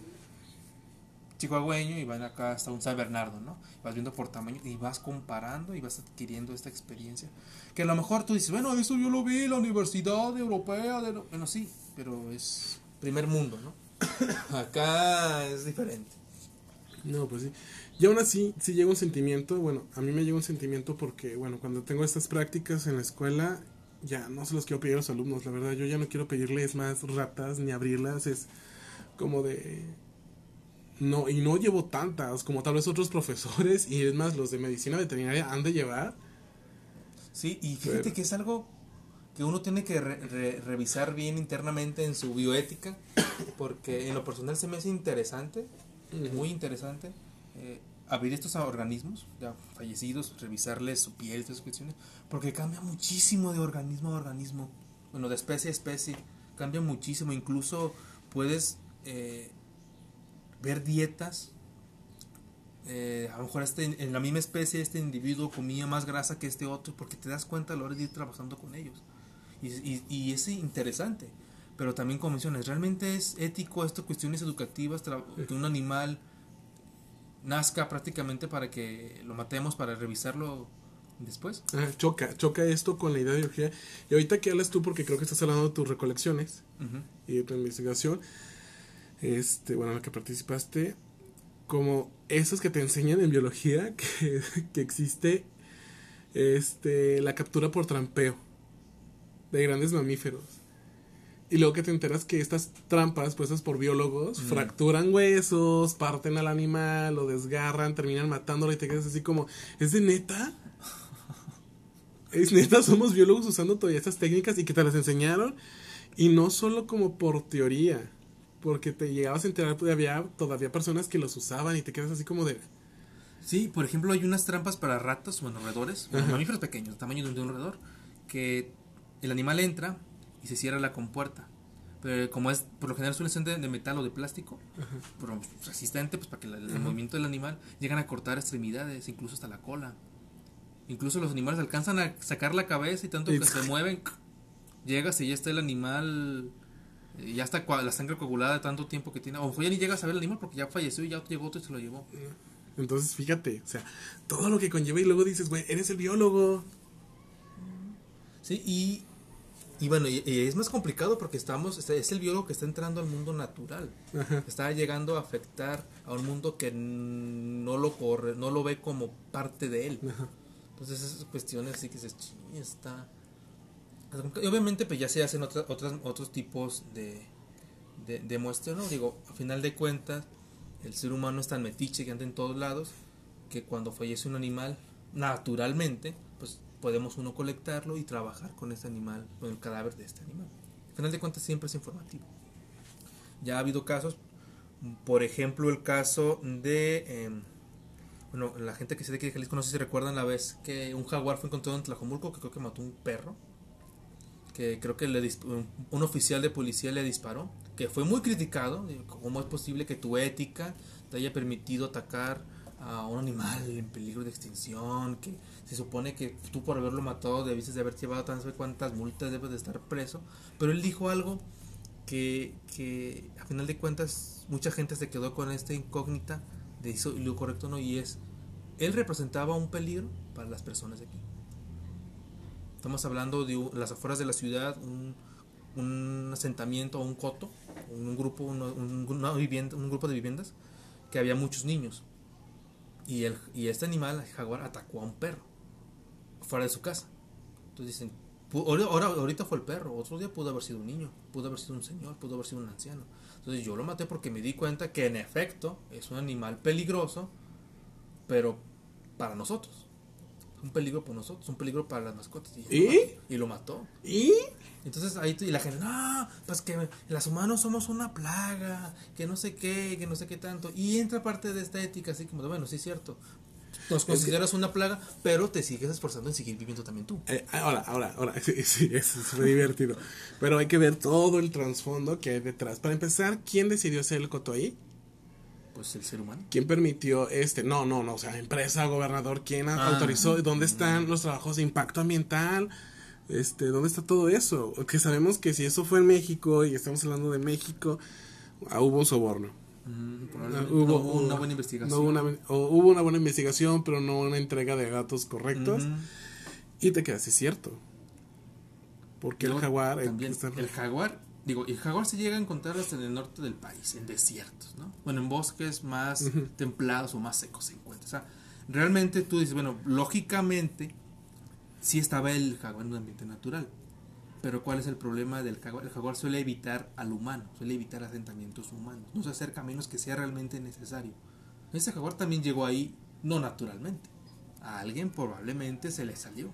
chihuahueño y van acá hasta un San Bernardo no vas viendo por tamaño y vas comparando y vas adquiriendo esta experiencia. Que a lo mejor tú dices bueno eso yo lo vi en la universidad europea de... bueno sí pero es primer mundo no acá es diferente. No, pues sí. Y aún así, sí llega un sentimiento, bueno, a mí me llega un sentimiento porque, bueno, cuando tengo estas prácticas en la escuela, ya no se los quiero pedir a los alumnos, la verdad, yo ya no quiero pedirles más ratas ni abrirlas, es como de... No, y no llevo tantas como tal vez otros profesores, y es más, los de medicina veterinaria han de llevar. Sí, y fíjate Pero- que es algo que uno tiene que re- re- revisar bien internamente en su bioética, porque en lo personal se me hace interesante, muy interesante, eh, abrir estos organismos ya fallecidos, revisarles su piel, esas cuestiones, porque cambia muchísimo de organismo a organismo, bueno, de especie a especie, cambia muchísimo, incluso puedes eh, ver dietas eh, a lo mejor este, en la misma especie este individuo comía más grasa que este otro porque te das cuenta a la hora de ir trabajando con ellos. Y, y, y es interesante. Pero también como mencionas realmente es ético esto cuestiones educativas que un animal nazca prácticamente para que lo matemos para revisarlo después Ah, choca, choca esto con la idea de biología. Y ahorita que hablas tú, porque creo que estás hablando de tus recolecciones, y de tu investigación, este, bueno, en la que participaste, como esos que te enseñan en biología, que, que existe este, la captura por trampeo de grandes mamíferos. Y luego que te enteras que estas trampas puestas por biólogos fracturan huesos, parten al animal, lo desgarran, terminan matándolo y te quedas así como, ¿es de neta? Es neta, somos biólogos usando todavía estas técnicas y que te las enseñaron. Y no solo como por teoría, porque te llegabas a enterar que había todavía personas que los usaban y te quedas así como de... Sí, por ejemplo, hay unas trampas para ratas, bueno, roedores, bueno, mamíferos pequeños, tamaño de un, roedor, que el animal entra y se cierra la compuerta. Pero como es, por lo general suele ser de, de metal o de plástico, pero resistente, pues para que la- el movimiento del animal llegan a cortar extremidades, incluso hasta la cola. Incluso los animales alcanzan a sacar la cabeza y tanto que se mueven, llegas y ya está el animal, eh, ya está la sangre coagulada de tanto tiempo que tiene. O mejor ya ni llegas a ver el animal porque ya falleció y ya llegó otro y se lo llevó. Entonces, fíjate, o sea, todo lo que conlleva y luego dices, güey, eres el biólogo. Sí, y, y bueno, y, y es más complicado porque estamos, este, es el biólogo que está entrando al mundo natural. Ajá. Está llegando a afectar a un mundo que no lo corre, no lo ve como parte de él. Ajá. Entonces esas cuestiones sí que dices, "Chin, está... Y obviamente pues ya se hacen otras, otras, otros tipos de, de, de muestras, ¿no? Digo, a final de cuentas, el ser humano es tan metiche que anda en todos lados que cuando fallece un animal, naturalmente, pues podemos uno colectarlo y trabajar con este animal, con el cadáver de este animal. A final de cuentas siempre es informativo. Ya ha habido casos, por ejemplo el caso de... em, bueno, la gente que se de aquí de Jalisco, no sé si recuerdan la vez que un jaguar fue encontrado en Tlajomulco, que creo que mató un perro. Que creo que le un, oficial de policía le disparó. Que fue muy criticado. ¿Cómo es posible que tu ética te haya permitido atacar a un animal en peligro de extinción? Que se supone que tú por haberlo matado debiste de haber llevado tan sé cuántas multas, debes de estar preso. Pero él dijo algo que, que a final de cuentas mucha gente se quedó con esta incógnita de hizo lo correcto o no y es él representaba un peligro para las personas de aquí. Estamos hablando de las afueras de la ciudad, un, un asentamiento un coto, un grupo, un, un- una vivienda, un grupo de viviendas que había muchos niños. Y, el, y este animal, el jaguar, atacó a un perro fuera de su casa. Entonces dicen, ahora- ahorita fue el perro, otro día pudo haber sido un niño, pudo haber sido un señor, pudo haber sido un anciano. Entonces yo lo maté porque me di cuenta que en efecto es un animal peligroso, pero para nosotros. Un peligro para nosotros, un peligro para las mascotas. Y, ¿Y? y lo mató. ¿Y? Entonces ahí y la gente, no, pues que los humanos somos una plaga, que no sé qué, que no sé qué tanto. Y entra parte de esta ética, así como bueno, sí es cierto. Nos consideras una plaga, pero te sigues esforzando en seguir viviendo también tú. Eh, ahora, ahora, ahora, sí, sí, eso es muy divertido. Pero hay que ver todo el trasfondo que hay detrás. Para empezar, ¿quién decidió hacer el coto ahí? Pues el ser humano. ¿Quién permitió este? No, no, no, o sea, empresa, gobernador, ¿quién Ah. autorizó? ¿Dónde están los trabajos de impacto ambiental? Este, ¿dónde está todo eso? Que sabemos que si eso fue en México y estamos hablando de México, ah, hubo soborno. Mm, No probablemente hubo, no hubo una una- buena investigación. no hubo una, o hubo una buena investigación, pero no una entrega de datos correctos. Y te quedas, es cierto. Porque el jaguar. eh, También, está- el jaguar, digo, el jaguar se llega a encontrar hasta en el norte del país, en desiertos, ¿no? Bueno, en bosques más templados o más secos se encuentra. O sea, realmente tú dices, bueno, lógicamente, sí estaba el jaguar en un ambiente natural. Pero ¿cuál es el problema del jaguar? El jaguar suele evitar al humano, suele evitar asentamientos humanos. No se acerca a menos que sea realmente necesario. Ese jaguar también llegó ahí, no naturalmente. A alguien probablemente se le salió.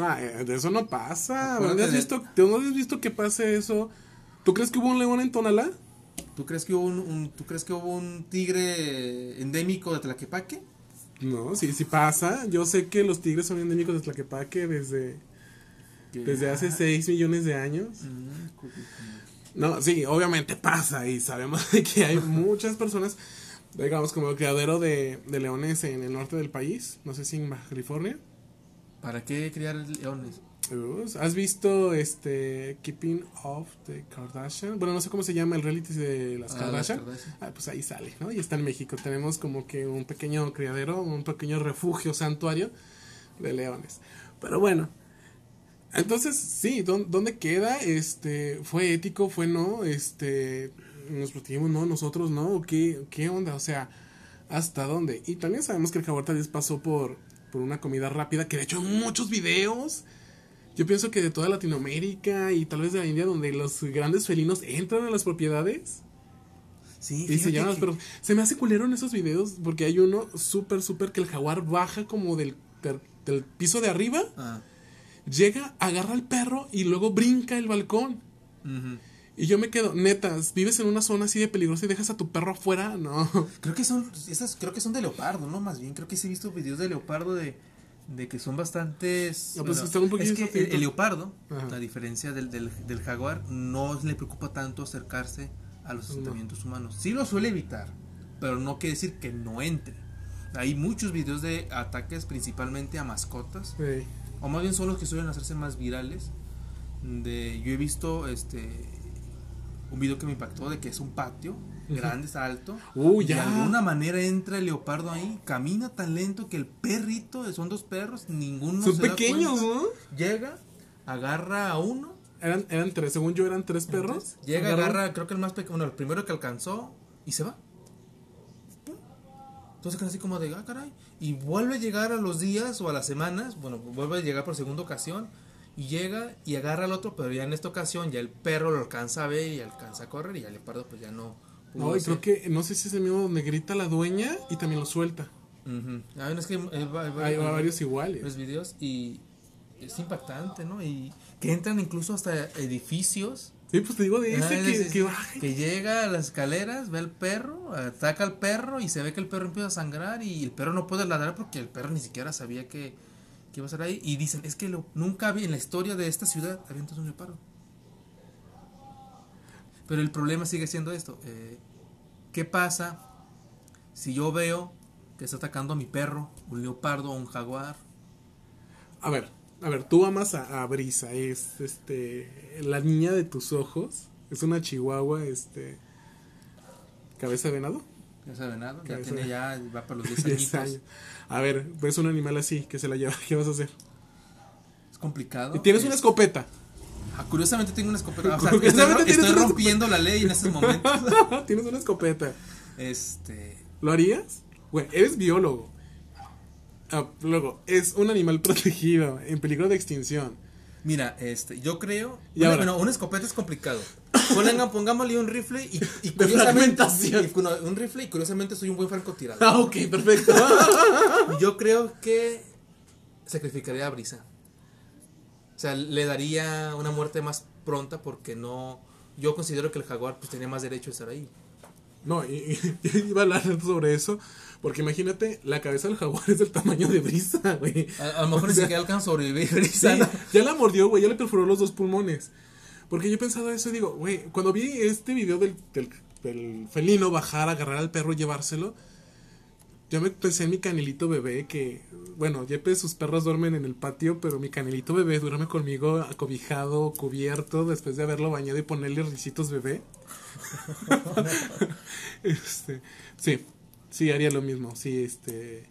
Ah, eh, de eso no pasa. ¿Dónde has visto, ¿Dónde has visto que pase eso? ¿Tú crees que hubo un león en Tonalá? ¿Tú crees que hubo un, un- ¿tú crees que hubo un tigre endémico de Tlaquepaque? No, sí, sí pasa. Yo sé que los tigres son endémicos de Tlaquepaque desde, desde hace 6 millones de años. Mm, No, sí, obviamente pasa y sabemos de que hay muchas personas, digamos, como el criadero de, de leones en el norte del país, no sé si en Baja California. ¿Para qué criar leones? ¿Has visto este Keeping of the Kardashian? Bueno, no sé cómo se llama el reality de las Ah, Kardashian. las Kardashian. Ah, pues ahí sale, ¿no? Y está en México. Tenemos como que un pequeño criadero, un pequeño refugio, santuario de leones. Pero bueno, entonces, sí, ¿dó- ¿dónde queda? Este, ¿fue ético? ¿Fue no? Este, ¿nos protegimos? No, nosotros no. ¿Qué, qué onda? O sea, ¿hasta dónde? Y también sabemos que el jaguar tal vez pasó por, por una comida rápida, que de hecho en muchos videos, yo pienso que de toda Latinoamérica y tal vez de la India, donde los grandes felinos entran a las propiedades Sí, y se llaman que- perros. Se me hace culero en esos videos, porque hay uno súper, súper que el jaguar baja como del, del piso de arriba, Ah, llega, agarra al perro y luego brinca el balcón. Y yo me quedo, netas, vives en una zona así de peligrosa y dejas a tu perro afuera, no. Creo que son, esas creo que son de leopardo, ¿no? Más bien, creo que sí he visto videos de leopardo de, de que son bastantes... No, pues están un poquito es que el leopardo, Ajá. a diferencia del, del, del jaguar, no le preocupa tanto acercarse a los asentamientos humanos. Sí lo suele evitar, pero no quiere decir que no entre. Hay muchos videos de ataques principalmente a mascotas, Sí. o más bien son los que suelen hacerse más virales. De, yo he visto este un video que me impactó de que es un patio grande, es alto. Uh, y ya. de alguna manera entra el leopardo ahí, camina tan lento que el perrito, son dos perros, ninguno Son se pequeños. ¿no? Llega, agarra a uno, Eran, eran tres, según yo eran tres perros. llega, agarra, creo que el más pequeño, bueno, el primero que alcanzó y se va. Entonces así como de, ah, caray. Y vuelve a llegar a los días o a las semanas, bueno, vuelve a llegar por segunda ocasión. Y llega y agarra al otro, pero ya en esta ocasión ya el perro lo alcanza a ver y alcanza a correr y el leopardo pues ya no. No, y creo que, no sé si es el mismo donde grita la dueña y también lo suelta. Ujú. Ah, bueno, es que eh, Hay va- varios iguales. los videos y es impactante, ¿no? Y que entran incluso hasta edificios. Sí, pues te digo de ese es- que, es- que que llega a las escaleras, ve al perro, ataca al perro y se ve que el perro empieza a sangrar y el perro no puede ladrar porque el perro ni siquiera sabía que, que iba a estar ahí. Y dicen, es que nunca había en la historia de esta ciudad había entonces un leopardo. Pero el problema sigue siendo esto. eh, ¿Qué pasa si yo veo que está atacando a mi perro, un leopardo o un jaguar? A ver, a ver, tú amas a, a Brisa, es este la niña de tus ojos, es una chihuahua, este cabeza de venado. Cabeza de venado. Ya tiene de- ya, va para los 10 10 añitos. años. A ver, ves un animal así que se la lleva, ¿qué vas a hacer? Es complicado. Y tienes una Es- escopeta. Ah, curiosamente tengo una escopeta. O sea, estoy, una rompiendo la ley en estos momentos. tienes una escopeta. Este. ¿Lo harías? Güey, eres biólogo. Ah, luego, es un animal protegido, en peligro de extinción. Mira, este, yo creo. Y bueno, ahora- bueno, una escopeta es complicado. Pongámosle un rifle y, curiosamente. y no, un rifle y curiosamente soy un buen francotirador. Ah, ok, perfecto. Yo creo que sacrificaría a Brisa. O sea, le daría una muerte más pronta porque no. Yo considero que el jaguar pues tenía más derecho a estar ahí. No, y, y- iba a hablar sobre eso, porque imagínate, la cabeza del jaguar es del tamaño de brisa, güey. A, a lo mejor O ni sea, siquiera alcanza a sobrevivir Sí, Brisa. ¿no? ya la mordió, güey, ya le perforó los dos pulmones. Porque yo he pensado eso y digo, güey, cuando vi este video del, del, del felino bajar, agarrar al perro y llevárselo, yo me pensé en mi canelito bebé que, bueno, Yepe sus perros duermen en el patio, pero mi canelito bebé duerme conmigo acobijado, cubierto, después de haberlo bañado y ponerle risitos bebé. este, sí, sí, haría lo mismo, sí, este...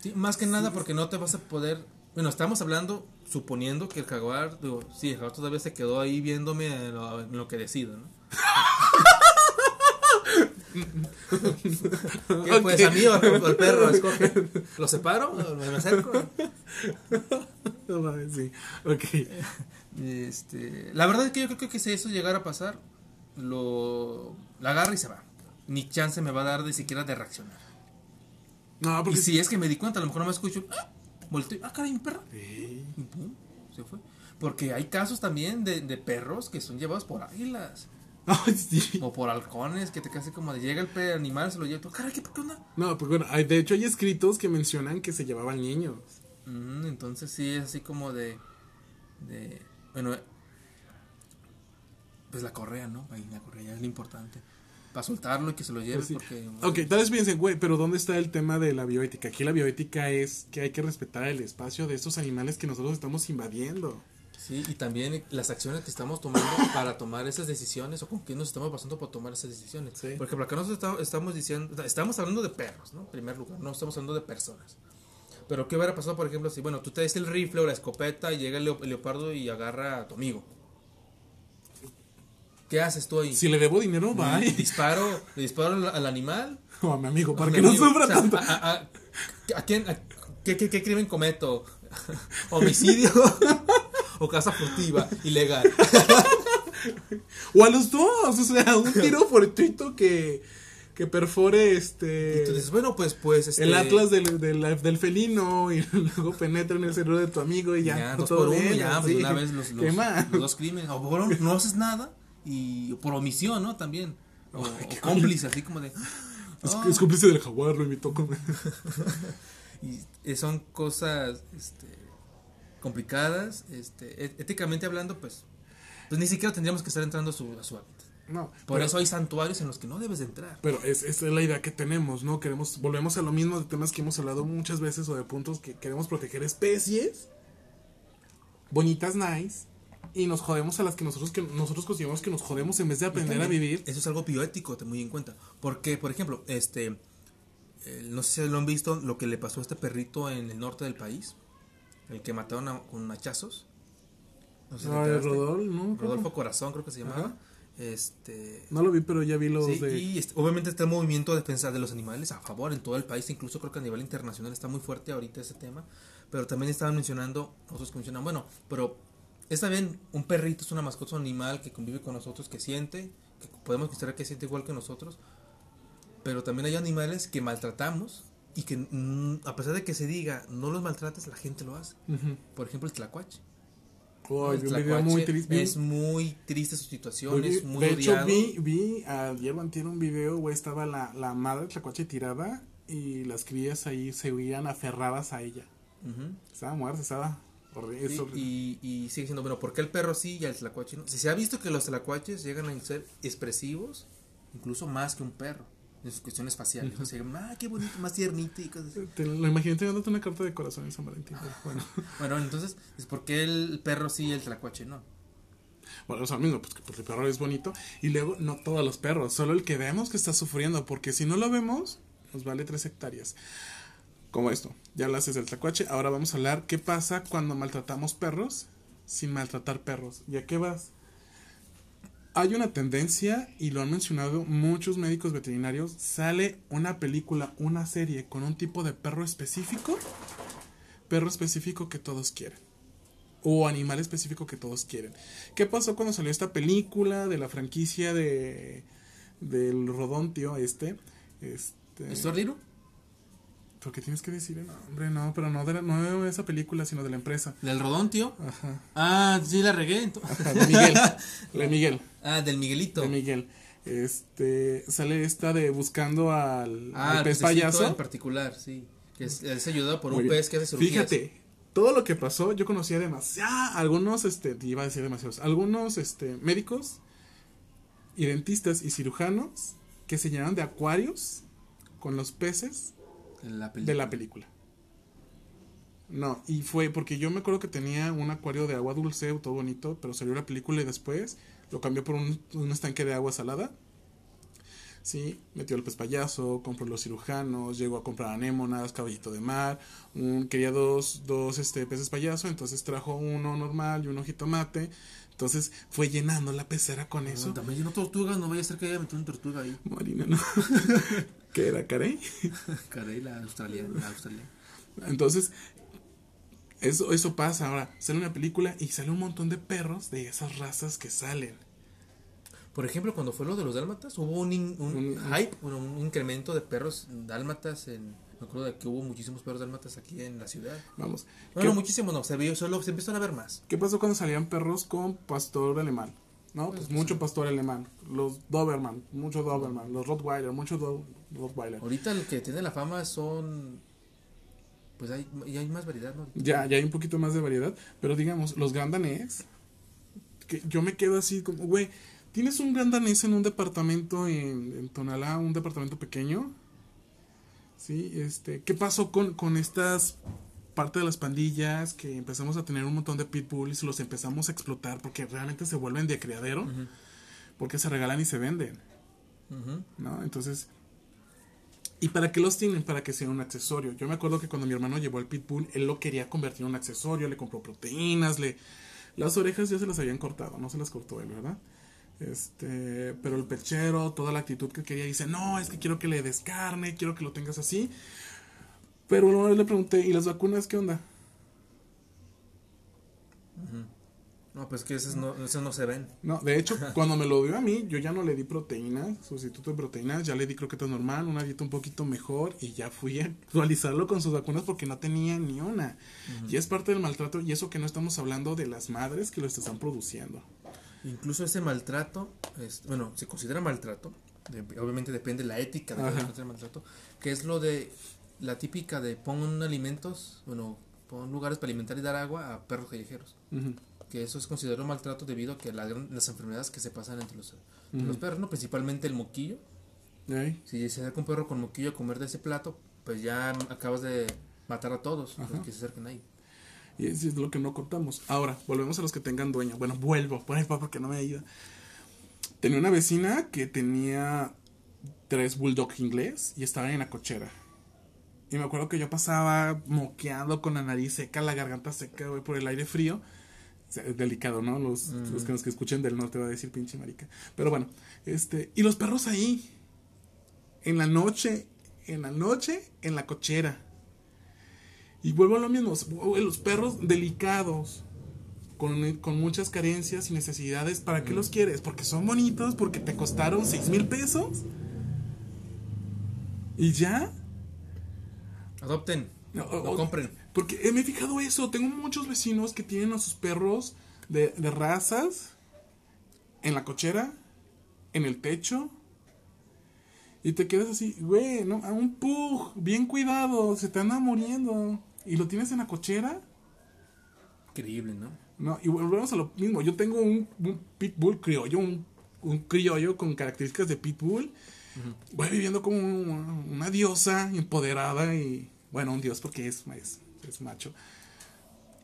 Sí, más que nada porque no te vas a poder. Bueno, estamos hablando, suponiendo que el jaguar. Digo, sí, el jaguar todavía se quedó ahí viéndome en lo, en lo que decido, ¿no? ¿Qué, Pues Ok. a mí o al perro, escoge. ¿Lo separo? ¿O ¿Me acerco? No sí, ok. Este, la verdad es que yo creo que si eso llegara a pasar, lo la agarra y se va. Ni chance me va a dar de siquiera de reaccionar. No, Y porque si es que me di cuenta, a lo mejor no me escucho. ¡Ah! Volteo. ¡Ah, caray, un perro! Sí. Y pum, se fue. Porque hay casos también de, de perros que son llevados por águilas sí. o por halcones que te casi como de llega el animal, se lo lleva. y tú, Caray, ¿qué, ¿qué onda? No, pues bueno, hay, de hecho hay escritos que mencionan que se llevaban niños. Mm, entonces sí es así como de. de bueno, pues la correa, ¿no? Ahí la correa ya es lo importante. Para soltarlo y que se lo lleve Pues sí. porque. Ok, tal vez piensen, güey, pero ¿dónde está el tema de la bioética? Aquí la bioética es que hay que respetar el espacio de estos animales que nosotros estamos invadiendo. Sí, y también las acciones que estamos tomando para tomar esas decisiones o con quién nos estamos pasando por tomar esas decisiones. Sí. Por ejemplo, acá nosotros estamos diciendo, estamos hablando de perros, ¿no? En primer lugar, no estamos hablando de personas. Pero ¿qué hubiera pasado, por ejemplo, si, bueno, tú te des el rifle o la escopeta y llega el leopardo y agarra a tu amigo? ¿Qué haces tú ahí? Si le debo dinero, ¿Le bye. disparo, le disparo al, al animal? O a mi amigo, para Mi que no sufra O sea, tanto. A, a- a- ¿a quién, qué, qué- qué crimen cometo? ¿Homicidio? ¿O casa furtiva? Ilegal. O a los dos, o sea, un tiro fortuito que, que perfore este... Y tú dices, bueno, pues, pues, este, el atlas del, del, del felino y luego penetra en el cerebro de tu amigo y ya, ya, dos todo por uno, bien, ya, pues sí. una vez los, ¿Qué los, más? los dos crímenes. O por no haces nada y por omisión, ¿no? También. O, cómplice, así como de. Es, "Ah". es cómplice del jaguar, lo invitó con... Y eh, son cosas este, complicadas. Este, éticamente hablando, pues, pues ni siquiera tendríamos que estar entrando a su, a su hábitat. No, Por pero- eso hay santuarios en los que no debes de entrar. Pero es, esa es la idea que tenemos, ¿no? Queremos, volvemos a lo mismo de temas que hemos hablado muchas veces o de puntos que queremos proteger especies bonitas, nice, y nos jodemos a las que nosotros que nosotros consideramos que nos jodemos en vez de aprender a También, vivir. Eso es algo bioético, ten muy en cuenta. Porque, por ejemplo, este, eh, no sé si lo han visto, lo que le pasó a este perrito en el norte del país, el que mataron a- con hachazos. No sé si enteraste. Rodolfo, ¿no? Rodolfo Corazón, creo que se llamaba. Ajá. Este, No lo vi, pero ya vi los sí, de... y este, obviamente está el movimiento de defensa de los animales a favor en todo el país, incluso creo que a nivel internacional está muy fuerte ahorita ese tema. Pero también estaban mencionando, otros que mencionan, bueno, pero está bien, un perrito es una mascota, un animal que convive con nosotros, que siente, que podemos considerar que siente igual que nosotros, pero también hay animales que maltratamos y que mm, a pesar de que se diga no los maltrates, la gente lo hace. Ujú. Por ejemplo, el tlacuache. Ay, El tlacuache muy triste. Es muy triste su situación, vi- es muy de hecho, vi, vi ayer antier un video, güey, estaba la, la madre de Tlacuache tirada y las crías ahí se huían aferradas a ella. Ujú. Estaba muerta, estaba horrible. Sí, es horrible. y, y sigue siendo, bueno, ¿por qué el perro sí y el tlacuache no? Si se ha visto que los tlacuaches llegan a ser expresivos, incluso más que un perro, en sus cuestiones faciales. O sea, ah, qué bonito, más tiernito y cosas así. Te lo imaginé dándote una carta de corazón en San Valentín. Bueno, Bueno, entonces, es por qué el perro sí y el tlacuache no. Bueno, es lo mismo, pues que porque el perro es bonito. Y luego, no todos los perros, solo el que vemos que está sufriendo, porque si no lo vemos, nos vale tres hectáreas. Como esto, ya hablaste del tacuache, ahora vamos a hablar qué pasa cuando maltratamos perros sin maltratar perros. ¿Y a qué vas? Hay una tendencia, y lo han mencionado muchos médicos veterinarios, sale una película, una serie con un tipo de perro específico, perro específico que todos quieren. O animal específico que todos quieren. ¿Qué pasó cuando salió esta película de la franquicia de del Rodontio este? Este. ¿Stuart Little? ¿Por qué tienes que decir el nombre? No, pero no de, la- no de esa película, sino de la empresa. ¿Del Rodón, tío? Ajá. Ah, sí, la regué. Ajá, de Miguel. De Miguel. ah, del Miguelito. De Miguel. Este, sale esta de buscando al, Ah, al pez payaso. en particular, sí. Que es, es ayudado por Muy un bien. pez que hace cirugías. Fíjate, todo lo que pasó, yo conocía demasiado, algunos, este, iba a decir demasiados, algunos, este, médicos y dentistas y cirujanos que se llenaron de acuarios con los peces la de la película. No, y fue porque yo me acuerdo que tenía un acuario de agua dulce, todo bonito, pero salió la película y después lo cambió por un, un estanque de agua salada. Sí, metió el pez payaso, compró los cirujanos, llegó a comprar anémonas, caballito de mar, un- quería dos, dos este, peces payaso, entonces trajo uno normal y uno jitomate, entonces fue llenando la pecera con eso. No, también llenó tortugas, no vaya a ser que haya metido una tortuga ahí. Marina, ¿no? ¿Qué era, Carey? Caray, la australiana. La australiana. Entonces, eso, eso pasa. Ahora, sale una película y sale un montón de perros de esas razas que salen. Por ejemplo, cuando fue lo de los dálmatas, hubo un, in- un Un- hype, incremento de perros dálmatas. En, me acuerdo de que hubo muchísimos perros dálmatas aquí en la ciudad. Vamos. Bueno, ¿Qué, muchísimos no, se vio, solo se empezaron a ver más. qué pasó cuando salían perros con pastor alemán? ¿No? Pues mucho pastor alemán. Los Doberman, mucho Doberman. Los Rottweiler, mucho Do- Rottweiler. Ahorita el que tiene la fama son. Pues hay, y hay más variedad, ¿no? Ya, ya hay un poquito más de variedad. Pero digamos, los gran danés. Que yo me quedo así como, güey, ¿tienes un gran danés en un departamento en, en Tonalá, un departamento pequeño? Sí, este, ¿qué pasó con, con estas parte de las pandillas que empezamos a tener un montón de pitbulls y los empezamos a explotar porque realmente se vuelven de criadero? Porque se regalan y se venden. ¿no? Entonces, ¿y para qué los tienen? Para que sea un accesorio. Yo me acuerdo que cuando mi hermano llevó el pitbull, él lo quería convertir en un accesorio, le compró proteínas, le... Las orejas ya se las habían cortado, no se las cortó él, ¿verdad? Este, pero el pechero, toda la actitud que quería, dice, no, es que quiero que le des carne, quiero que lo tengas así. Pero una vez le pregunté, ¿y las vacunas qué onda? No, pues que esos no, esos no se ven. No, de hecho, cuando me lo dio a mí, yo ya no le di proteínas, sustituto de proteínas, ya le di croquetas normal, una dieta un poquito mejor y ya fui a actualizarlo con sus vacunas porque no tenía ni una. Y es parte del maltrato y eso que no estamos hablando de las madres que lo están produciendo. Incluso ese maltrato, es, bueno, se considera maltrato, de- obviamente depende de la ética de cada se maltrato, que es lo de la típica de pon alimentos, bueno, pon lugares para alimentar y dar agua a perros callejeros. Ujú. Que eso es considerado maltrato debido a que la las enfermedades que se pasan entre los, los perros, ¿no? principalmente el moquillo. Ey, Si se acerca un perro con moquillo a comer de ese plato, pues ya acabas de matar a todos los Ajá. que se acerquen ahí. Y eso es lo que no cortamos. Ahora, volvemos a los que tengan dueño. Bueno, vuelvo, por ahí va porque no me ido. Tenía una vecina que tenía tres bulldog inglés y estaban en la cochera. Y me acuerdo que yo pasaba moqueando con la nariz seca, la garganta seca, güey, por el aire frío. O delicado, ¿no? Los, los que nos que escuchen del norte va a decir pinche marica. Pero bueno, este, y los perros ahí. En la noche, en la noche, en la cochera. Y vuelvo a lo mismo, los perros delicados, con, con muchas carencias y necesidades, ¿para qué los quieres? ¿Porque son bonitos? ¿Porque te costaron seis mil pesos? ¿Y ya? Adopten, No, no, o- compren. Porque eh, me he fijado eso, tengo muchos vecinos que tienen a sus perros de, de razas en la cochera, en el techo. Y te quedas así, güey, no, a un pug, bien cuidado, se te anda muriendo. Y lo tienes en la cochera. Increíble, ¿no? No, y volvemos a lo mismo. Yo tengo un, un pitbull criollo, un, un criollo con características de pitbull. Voy viviendo como una, una diosa empoderada y, bueno, un dios porque es, es, es macho.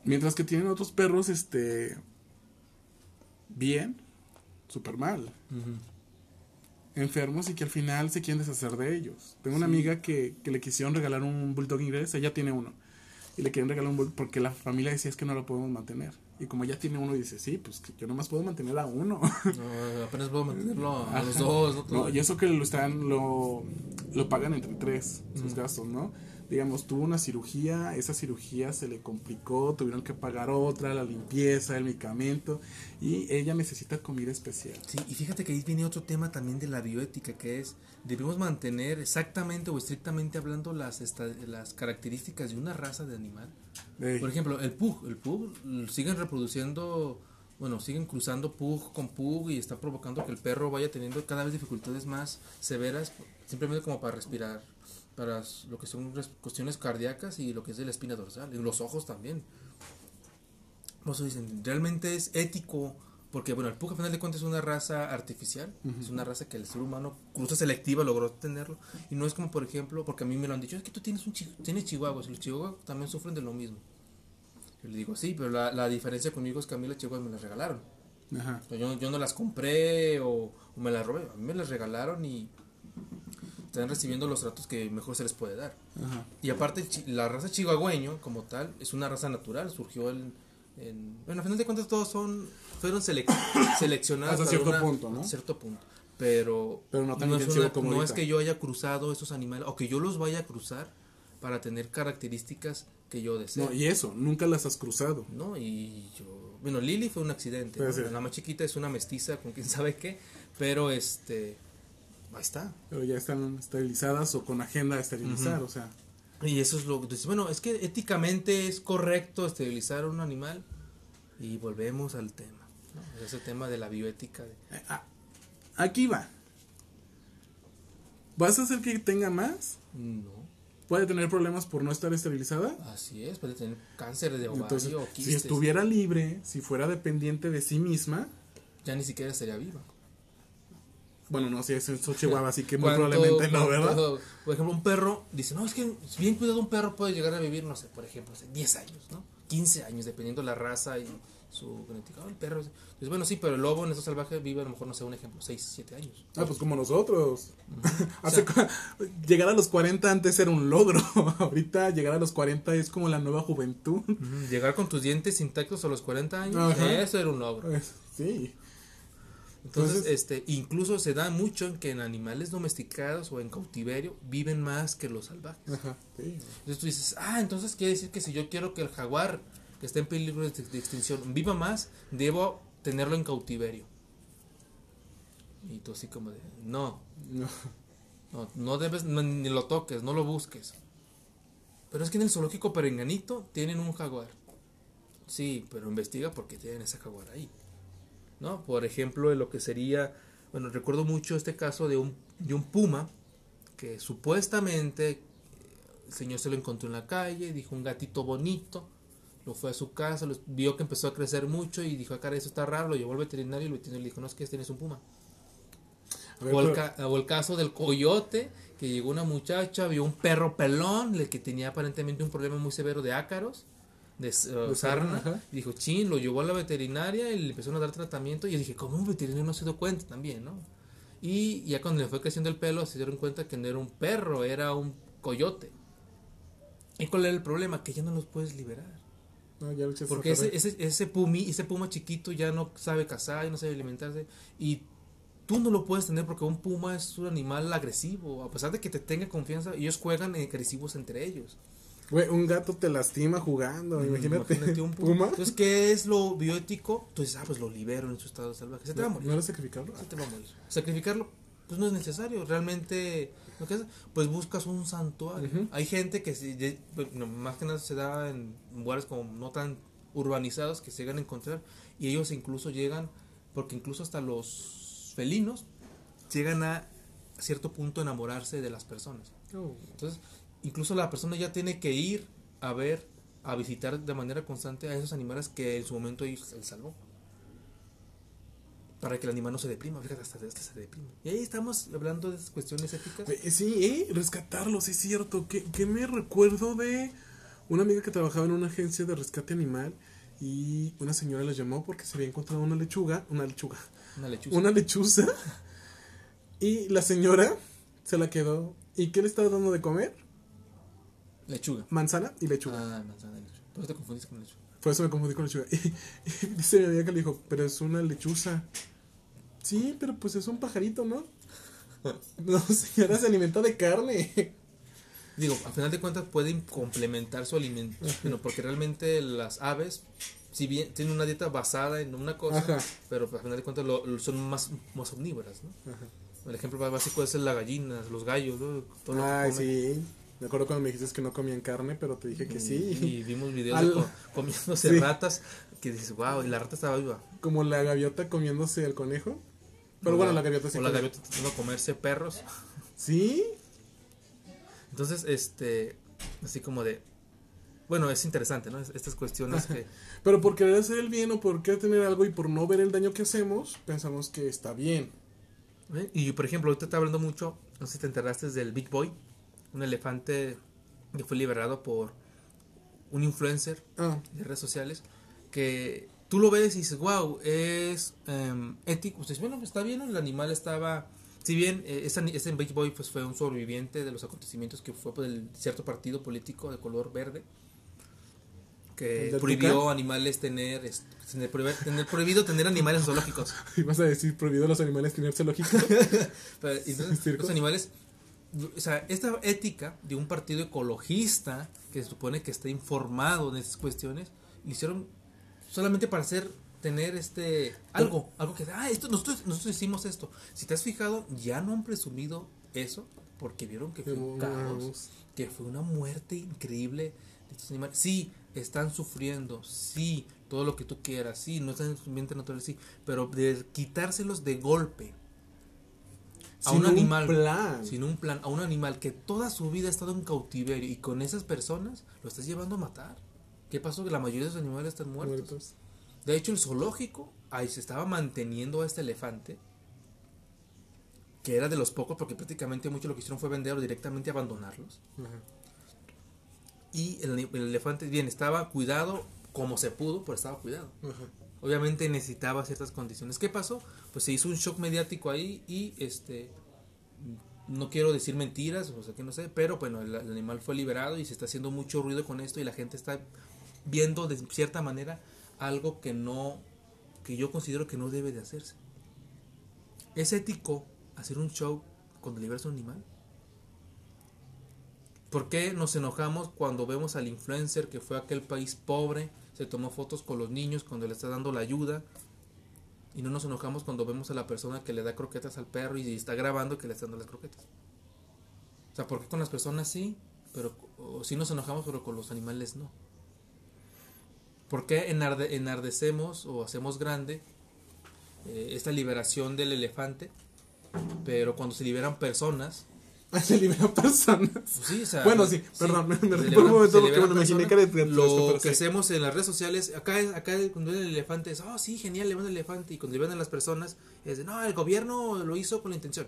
Mientras que tienen otros perros, este, bien, súper mal. Enfermos y que al final se quieren deshacer de ellos. Tengo una amiga que, que le quisieron regalar un bulldog inglés, ella tiene uno. Y le quieren regalar un bulldog porque la familia decía es que no lo podemos mantener. Y como ella tiene uno, dice, sí, pues que yo nomás puedo mantener a uno. No, apenas puedo mantenerlo a los dos. No, y eso que lo están, lo, lo pagan entre tres, sus gastos, ¿no? Digamos, tuvo una cirugía, esa cirugía se le complicó, tuvieron que pagar otra, la limpieza, el medicamento, y ella necesita comida especial. Sí, y fíjate que ahí viene otro tema también de la bioética, que es, debemos mantener exactamente o estrictamente hablando las, esta- las características de una raza de animal. Ey, Por ejemplo, el pug, el pug siguen reproduciendo, bueno, siguen cruzando pug con pug y está provocando que el perro vaya teniendo cada vez dificultades más severas, simplemente como para respirar, para lo que son cuestiones cardíacas y lo que es de la espina dorsal, y los ojos también. Por eso dicen, realmente es ético, porque bueno, el pug a final de cuentas es una raza artificial, es una raza que el ser humano cruza selectiva logró tenerlo, y no es como por ejemplo, porque a mí me lo han dicho, es que tú tienes un chi- tienes chihuahuas, y los chihuahuas también sufren de lo mismo. Yo le digo, sí, pero la, la diferencia conmigo es que a mí las chihuahuas me las regalaron. Ajá. Yo, yo no las compré o, o me las robé, a mí me las regalaron y están recibiendo los tratos que mejor se les puede dar. Ajá. Y aparte, la raza chihuahueño, como tal, es una raza natural, surgió en... en- bueno, a final de cuentas todos son, fueron selec- seleccionados Hasta cierto una- punto, ¿no? cierto punto. Pero, Pero no tan es, intensivo una- como no es ahorita. que yo haya cruzado estos animales, o que yo los vaya a cruzar para tener características que yo deseo. No, y eso, nunca las has cruzado. ¿no? Y yo, bueno, Lily fue un accidente, la más chiquita es una mestiza con quién sabe qué, pero este, ahí está. Pero ya están esterilizadas o con agenda de esterilizar, o sea. Y eso es lo que dices, bueno, es que éticamente es correcto esterilizar a un animal y volvemos al tema, ¿no? ese tema de la bioética. de- eh, ah, aquí va. ¿Vas a hacer que tenga más? no, ¿Puede tener problemas por no estar esterilizada? así es, puede tener cáncer de ovario Entonces, o si quistes, estuviera libre, si fuera dependiente de sí misma, ya ni siquiera estaría viva. Bueno, no sé, es en Chihuahua, así que muy ¿Cuánto- probablemente no, ¿verdad? Por ejemplo, un perro dice, no, es que bien cuidado un perro puede llegar a vivir, no sé, por ejemplo, hace 10 años, ¿no? 15 años, dependiendo la raza y su genética. Ah, el perro, pues bueno, sí, pero el lobo en esos salvajes vive a lo mejor, no sé, un ejemplo, 6, 7 años. Ah, pues como nosotros. Hace llegar a los 40 antes era un logro. Ahorita llegar a los 40 es como la nueva juventud. Llegar con tus dientes intactos a los 40 años, eso era un logro. Sí. Entonces, Entonces- este, incluso se da mucho en que en animales domesticados o en cautiverio viven más que los salvajes. Ajá. Sí. Entonces tú dices, ah, entonces quiere decir que si yo quiero que el jaguar que está en peligro de, de extinción viva más, debo tenerlo en cautiverio. Y tú así como de, no, No. no, no debes, no, ni lo toques, no lo busques. Pero es que en el zoológico perenganito tienen un jaguar. Sí, pero investiga por qué tienen ese jaguar ahí. ¿No? Por ejemplo, de lo que sería, bueno, recuerdo mucho este caso de un, de un puma que supuestamente eh, el señor se lo encontró en la calle, dijo un gatito bonito, lo fue a su casa, lo- vio que empezó a crecer mucho y dijo, ah, cara, eso está raro, lo llevó al veterinario y el veterinario le dijo, no, es que tienes un puma. Ver, O el, ca- o el caso del coyote, que llegó una muchacha, vio un perro pelón, el que tenía aparentemente un problema muy severo de ácaros, de, uh, sarna, sarna, ajá. y dijo, chin, lo llevó a la veterinaria y le empezaron a dar tratamiento, y yo dije, ¿cómo un veterinario no se dio cuenta también, no? Y ya cuando le fue creciendo el pelo, se dieron cuenta que no era un perro, era un coyote. ¿Y cuál era el problema? Que ya no los puedes liberar. No, ya Porque ese, ese, ese, pumi, ese puma chiquito ya no sabe cazar, ya no sabe alimentarse. Y tú no lo puedes tener porque un puma es un animal agresivo. A pesar de que te tenga confianza, ellos juegan agresivos entre ellos. Güey, un gato te lastima jugando, imagínate. Imagínate un puma. Entonces, ¿qué es lo bioético? Entonces, ah, pues lo libero en su estado salvaje. Se te va a ¿No, morir. ¿No era sacrificarlo? Se te va a morir. Sacrificarlo, pues no es necesario. Realmente, que haces, pues buscas un santuario. Hay gente que, si, de- más que nada se da en lugares como no tan urbanizados que se llegan a encontrar y ellos incluso llegan, porque incluso hasta los felinos llegan a cierto punto a enamorarse de las personas. No. Entonces, incluso la persona ya tiene que ir a ver, a visitar de manera constante a esos animales que en su momento él salvó. Para que el animal no se deprima, fíjate, hasta este se deprime. Y ahí estamos hablando de esas cuestiones éticas. Eh, Sí, eh, rescatarlos, es cierto. Que, que me recuerdo de una amiga que trabajaba en una agencia de rescate animal Y una señora les llamó porque se había encontrado una lechuga, una lechuga, Una lechuza. una lechuza. Y la señora se la quedó. ¿Y qué le estaba dando de comer? Lechuga. Manzana y lechuga. Ah, manzana de lechuga. Por eso te confundiste con lechuga. Por eso me confundí con lechuga. Y, dice mi amiga que le dijo, pero es una lechuza. Sí, pero pues es un pajarito, ¿no? No, señora, se alimenta de carne. Digo, a final de cuentas pueden complementar su alimento. Bueno, porque realmente las aves, si bien tienen una dieta basada en una cosa, Ajá. pero a final de cuentas lo- lo- son más, más omnívoras, ¿no? Ajá. El ejemplo más básico es la gallina, los gallos, ¿no? Todo lo que Ay, sí. Me acuerdo cuando me dijiste que no comían carne, pero te dije que Y sí. vimos videos Al- de co- comiéndose Sí. ratas que dices, wow, y la rata estaba viva. Como la gaviota comiéndose el conejo. Pero bueno, la gaviota sí. O la gaviota tratando de comerse perros. Sí. Entonces, este, así como de, bueno, es interesante, ¿no? Es- Estas cuestiones que, Pero por querer hacer el bien o por querer tener algo y por no ver el daño que hacemos, pensamos que está bien. ¿eh? Y por ejemplo, ahorita está hablando mucho, no sé si te enteraste del Big Boy, un elefante que fue liberado por un influencer Ah, de redes sociales, que tú lo ves y dices, wow, es em, ético. Pues bueno, está bien, el animal estaba, si bien eh, ese, ese Big Boy pues, fue un sobreviviente de los acontecimientos que fue por el cierto partido político de color verde, ¿El que prohibió Tucán? animales tener, es- tener, tener prohibido tener animales zoológicos. ibas a decir prohibido a los animales tener zoológico. Pero, entonces, los animales, o sea, esta ética de un partido ecologista que se supone que está informado en estas cuestiones, lo hicieron solamente para hacer tener este algo, algo que ah, esto nosotros nosotros hicimos esto. Si te has fijado, ya no han presumido eso porque vieron que fue un caos, que fue una muerte increíble de estos animales. Sí, están sufriendo, sí, todo lo que tú quieras, sí, no están en su ambiente natural, sí, pero de quitárselos de golpe a Sin un animal plan. sin un plan a un animal que toda su vida ha estado en cautiverio y con esas personas lo estás llevando a matar. ¿Qué pasó? Que la mayoría de los animales están muertos. Muertos. De hecho, el zoológico ahí se estaba manteniendo a este elefante que era de los pocos porque prácticamente mucho lo que hicieron fue vender o directamente abandonarlos. Ajá. Y el, el elefante bien estaba cuidado como se pudo, pero estaba cuidado. Ajá. Obviamente necesitaba ciertas condiciones. ¿Qué pasó? Pues se hizo un shock mediático ahí y este no quiero decir mentiras, o sea que no sé, pero bueno, el, animal fue liberado y se está haciendo mucho ruido con esto y la gente está viendo de cierta manera algo que no que yo considero que no debe de hacerse. ¿Es ético hacer un show cuando liberas a un animal? ¿Por qué nos enojamos cuando vemos al influencer que fue a aquel país pobre, se tomó fotos con los niños cuando le está dando la ayuda? Y no nos enojamos cuando vemos a la persona que le da croquetas al perro y está grabando que le está dando las croquetas. O sea, ¿por qué con las personas sí? Pero o sí nos enojamos, pero con los animales no. ¿Por qué enarde- enardecemos o hacemos grande eh, esta liberación del elefante? Pero cuando se liberan personas, Se liberan personas. pues sí, o sea, Bueno, sí, perdón, me- me un momento porque liberan me imaginé que era Lo que hacemos en las redes sociales, acá, acá cuando ven el elefante es, oh, sí, genial, le van el elefante. Y cuando le a las personas, es de, no, el gobierno lo hizo con la intención.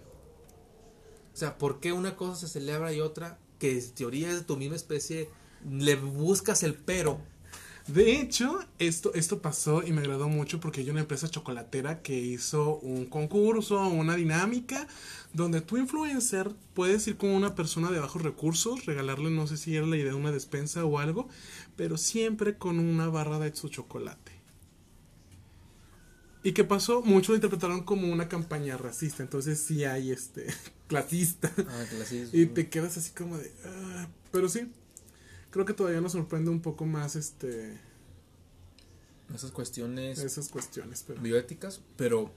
O sea, ¿por qué una cosa se celebra y otra, que en teoría es de tu misma especie, le buscas el pero? De hecho, esto, esto pasó y me agradó mucho porque hay una empresa chocolatera que hizo un concurso, una dinámica, donde tu influencer puedes ir con una persona de bajos recursos, regalarle, no sé si era la idea de una despensa o algo, pero siempre con una barra de su chocolate. ¿Y qué pasó? Muchos lo interpretaron como una campaña racista, entonces sí hay este clasista. Ah, es. Y te quedas así como de... "Ah", pero sí, creo que todavía nos sorprende un poco más este Esas cuestiones esas cuestiones. Pero... bioéticas, pero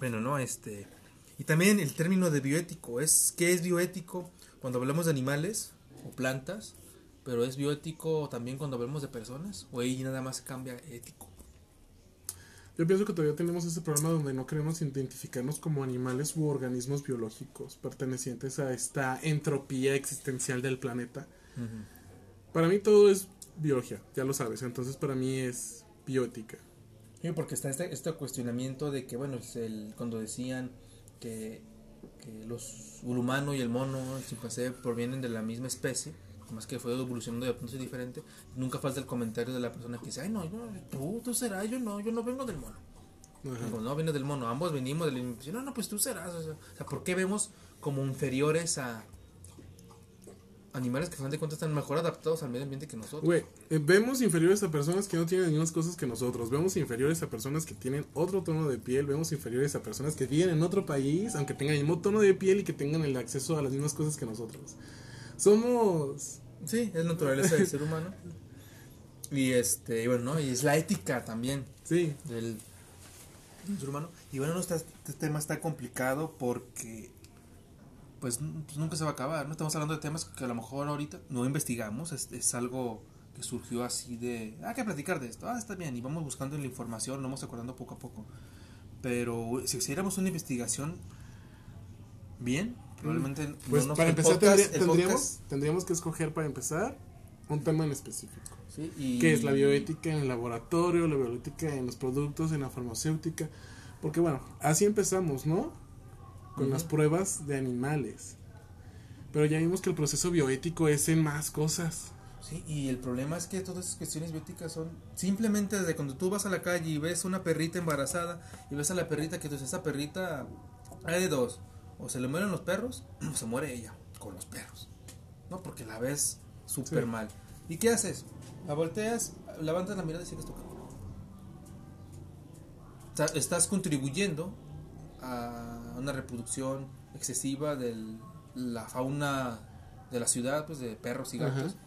bueno, no, este y también el término de bioético es qué es bioético cuando hablamos de animales o plantas, pero es bioético también cuando hablamos de personas o ahí nada más cambia ético. Yo pienso que todavía tenemos ese problema donde no queremos identificarnos como animales u organismos biológicos pertenecientes a esta entropía existencial del planeta. Para mí todo es biología, ya lo sabes, entonces para mí es bioética. Sí, porque está este, este cuestionamiento de que, bueno, el, cuando decían que, que los, el humano y el mono, el chimpancé, provienen de la misma especie, más que fue evolucionando de punto diferente, nunca falta el comentario de la persona que dice, ay no, tú, tú serás, yo no, yo no vengo del mono. Digo, no, viene del mono, ambos venimos del mismo. No, no, pues tú serás. O sea, ¿por qué vemos como inferiores a animales que, al final de cuentas, están mejor adaptados al medio ambiente que nosotros? Güey, eh, vemos inferiores a personas que no tienen las mismas cosas que nosotros. Vemos inferiores a personas que tienen otro tono de piel. Vemos inferiores a personas que viven en otro país, aunque tengan el mismo tono de piel y que tengan el acceso a las mismas cosas que nosotros. Somos. Sí, es naturaleza del ser humano. Y este, y bueno, ¿no? Y es la ética también Sí, del, del ser humano. Y bueno, no está- este tema está complicado porque pues, pues nunca se va a acabar, ¿no? Estamos hablando de temas que a lo mejor ahorita no investigamos, es, es algo que surgió así de, ah, hay que platicar de esto, ah, está bien, y vamos buscando la información, nos vamos acordando poco a poco. Pero si hiciéramos una investigación bien, probablemente pues no nos- para empezar podcast- tendría- tendríamos, podcast- tendríamos que escoger para empezar un tema en específico. sí, y- que es la bioética en el laboratorio, la bioética en los productos, en la farmacéutica. Porque bueno, así empezamos, ¿no? Con las pruebas de animales. Pero ya vimos que el proceso bioético es en más cosas. Sí, y el problema es que todas esas cuestiones bióticas son simplemente desde cuando tú vas a la calle y ves una perrita embarazada y ves a la perrita que entonces esa perrita hay de dos, o se le mueren los perros o se muere ella con los perros. No, porque la ves súper Sí. mal. ¿Y qué haces? La volteas, levantas la mirada y sigues tocando. Estás contribuyendo a una reproducción excesiva de la fauna de la ciudad, pues de perros y gatos. Ajá.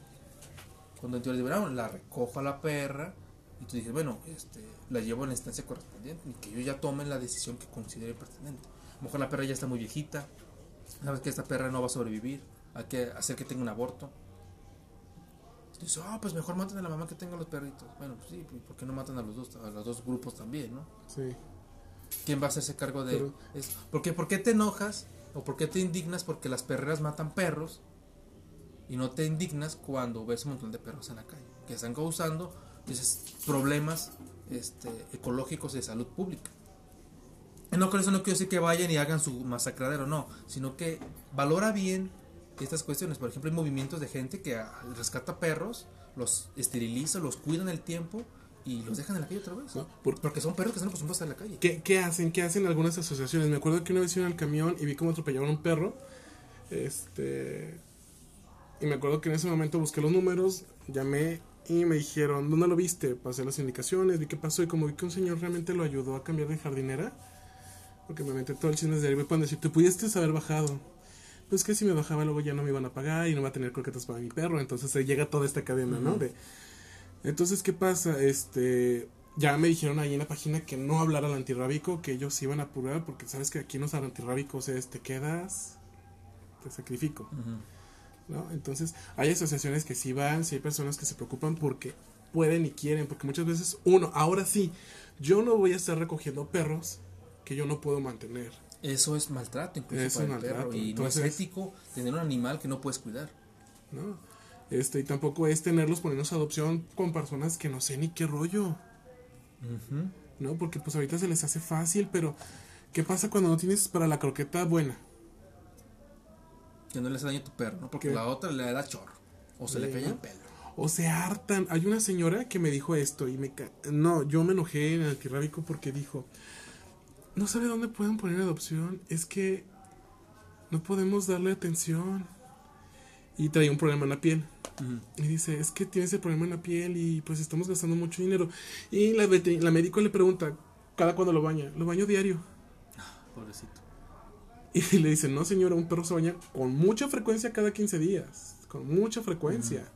Cuando en teoría de verano la recojo a la perra y tú dices, bueno, este, la llevo en la instancia correspondiente y que yo ya tome la decisión que considere pertinente. A lo mejor la perra ya está muy viejita, sabes que esta perra no va a sobrevivir, hay que hacer que tenga un aborto. Y dices, ah, pues mejor maten a la mamá que tenga los perritos. Bueno, pues sí, ¿por qué no matan a los dos, a los dos grupos también, no? Sí. ¿Quién va a hacerse cargo de Pero- eso? ¿Por qué, ¿Por qué te enojas o por qué te indignas porque las perreras matan perros y no te indignas cuando ves un montón de perros en la calle que están causando dices, problemas este, ecológicos y de salud pública? Y no con eso no quiero decir que vayan y hagan su masacradero, no, sino que valora bien estas cuestiones. Por ejemplo, hay movimientos de gente que rescata perros, los esteriliza, los cuida en el tiempo y los dejan en la calle otra vez. ¿No? Por- Porque son perros que están acostumbrados a estar en la calle. ¿Qué, ¿Qué hacen? ¿Qué hacen algunas asociaciones? Me acuerdo que una vez iba el camión y vi cómo atropellaban a un perro. Este. Y me acuerdo que en ese momento busqué los números, llamé y me dijeron, ¿dónde lo viste? Pasé las indicaciones, vi qué pasó y como vi que un señor realmente lo ayudó a cambiar de jardinera, porque me metí todo el chisme de ahí, me pueden decir, te pudiste haber bajado. Pues que si me bajaba luego ya no me iban a pagar y no va a tener croquetas para mi perro, entonces se llega toda esta cadena, ¿no? De, entonces, ¿qué pasa? Este, ya me dijeron ahí en la página que no hablara al antirrábico, que ellos se iban a apurar, porque sabes que aquí en los antirrábicos es te quedas, te sacrifico, ¿no? Entonces, hay asociaciones que sí van, sí hay personas que se preocupan porque pueden y quieren, porque muchas veces, uno, ahora sí, yo no voy a estar recogiendo perros que yo no puedo mantener. Eso es maltrato incluso Es para el maltrato, perro y entonces- no es ético tener un animal que no puedes cuidar. ¿no? Este, y tampoco es tenerlos ponernos a adopción con personas que no sé ni qué rollo, ¿no? Porque pues ahorita se les hace fácil, pero ¿qué pasa cuando no tienes para la croqueta buena? Que no le hace daño a tu perro, ¿no? Porque ¿Qué? la otra le da chorro o se le cae el pelo. O se hartan. Hay una señora que me dijo esto y me... ca- No, yo me enojé en el antirrábico porque dijo, no sabe dónde pueden poner adopción, es que no podemos darle atención. Y traía un problema en la piel. Y dice, es que tienes el problema en la piel y pues estamos gastando mucho dinero. Y la, la médico le pregunta, ¿cada cuándo lo baña? Lo baño diario. Pobrecito. Y le dice, no señora, un perro se baña con mucha frecuencia cada 15 días. Con mucha frecuencia.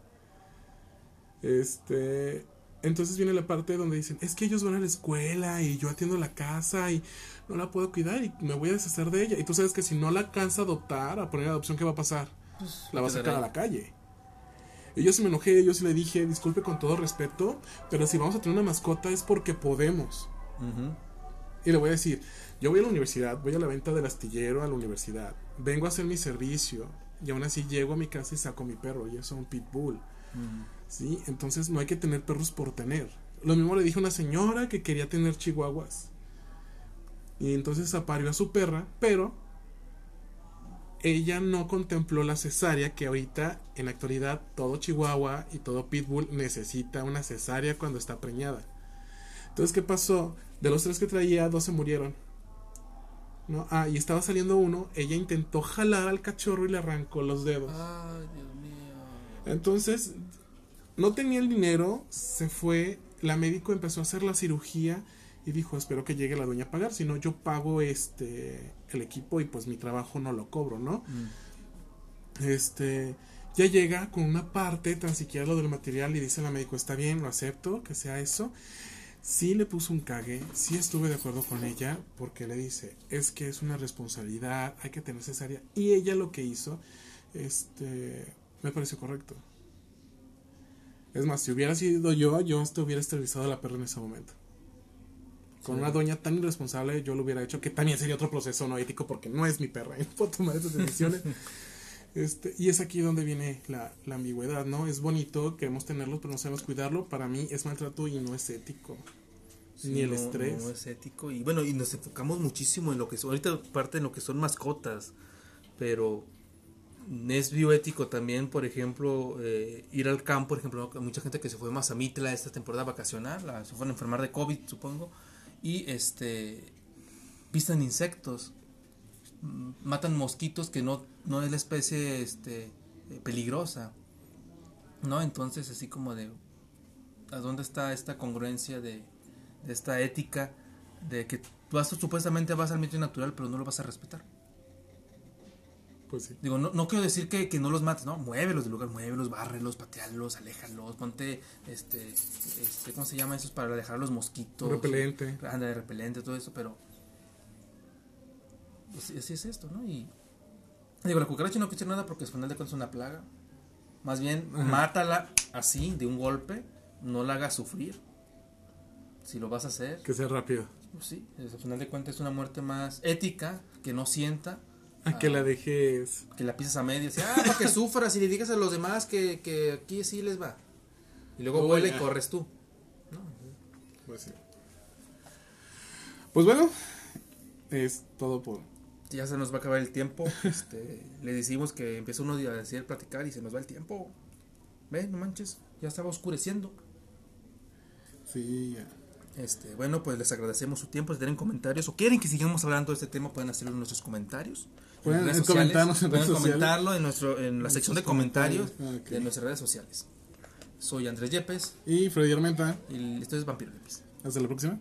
Este... Entonces viene la parte donde dicen, es que ellos van a la escuela y yo atiendo la casa y no la puedo cuidar y me voy a deshacer de ella. Y tú sabes que si no la alcanza a adoptar, a poner adopción, ¿qué va a pasar? la va a sacar a la calle. Y yo sí me enojé, yo sí le dije, disculpe con todo respeto, pero si vamos a tener una mascota es porque podemos. Y le voy a decir, yo voy a la universidad, voy a la venta del astillero a la universidad, vengo a hacer mi servicio y aún así llego a mi casa y saco mi perro y es un pitbull. ¿Sí? Entonces no hay que tener perros por tener. Lo mismo le dije a una señora que quería tener chihuahuas. Y entonces aparió a su perra, pero ella no contempló la cesárea que ahorita en la actualidad todo Chihuahua y todo Pitbull necesita una cesárea cuando está preñada. Entonces, ¿qué pasó? De los tres que traía, dos se murieron. ¿No? Ah, y estaba saliendo uno, ella intentó jalar al cachorro y le arrancó los dedos. Ay, Dios mío. Entonces, no tenía el dinero, se fue, la médico empezó a hacer la cirugía y dijo, espero que llegue la dueña a pagar, si no yo pago este el equipo y pues mi trabajo no lo cobro, ¿no? Este, ya llega con una parte, tan siquiera lo del material y dice la médico, está bien, lo acepto, que sea eso. Sí le puso un cague, sí estuve de acuerdo con ella, porque le dice, es que es una responsabilidad, hay que tener cesárea. Y ella lo que hizo, este, me pareció correcto. Es más, si hubiera sido yo, yo hasta hubiera esterilizado a la perra en ese momento. Con Sí. una doña tan irresponsable, yo lo hubiera hecho, que también sería otro proceso no ético, porque no es mi perra, y no puedo tomar esas decisiones. Este, y es aquí donde viene la, la ambigüedad, ¿no? Es bonito, queremos tenerlo, pero no sabemos cuidarlo. Para mí es maltrato y no es ético. Sí, Ni el no- estrés. No es ético. Y bueno, y nos enfocamos muchísimo en lo que son, ahorita parte en lo que son mascotas, pero es bioético también, por ejemplo, eh, ir al campo, por ejemplo, mucha gente que se fue a Mazamitla esta temporada vacacional, la- se fueron a enfermar de COVID, supongo, y este pistan insectos, mm, matan mosquitos que no, no es la especie este, eh, peligrosa, ¿no? Entonces, así como de, ¿a dónde está esta congruencia de, de esta ética de que tú vas, supuestamente vas al medio natural, pero no lo vas a respetar? Pues sí. Digo, no, no quiero decir que, que no los mates, no, muévelos del lugar, muévelos, bárrelos, patealos, aléjalos, ponte, este, este, ¿cómo se llama eso? Para alejar a los mosquitos. Repelente. Anda de repelente, todo eso, pero así, así es esto, ¿no? Y digo, la cucaracha no quiere decir nada porque al final de cuentas es una plaga. Más bien, mátala así, de un golpe, no la hagas sufrir. Si lo vas a hacer, Que sea rápido. sí, al final de cuentas es una muerte más ética, que no sienta. A que la dejes. que la pisas a medias, y, ah, para que sufras y le digas a los demás que, que aquí sí les va. Y luego Uy, vuela y corres tú. Pues sí. Pues bueno, es todo por. Ya se nos va a acabar el tiempo. Este, le decimos que empieza uno a decir platicar y se nos va el tiempo. Ve, no manches, ya estaba oscureciendo. Sí, ya. Este, bueno, pues les agradecemos su tiempo. Si tienen comentarios o quieren que sigamos hablando de este tema, pueden hacerlo en nuestros comentarios. Pueden redes comentarnos en pueden redes sociales. comentarlo en, nuestro, en la sección de comentarios. Ah, de nuestras redes sociales. Soy Andrés Yepes Y Freddy Armenta, y esto es Vampiro Yepes. hasta la próxima.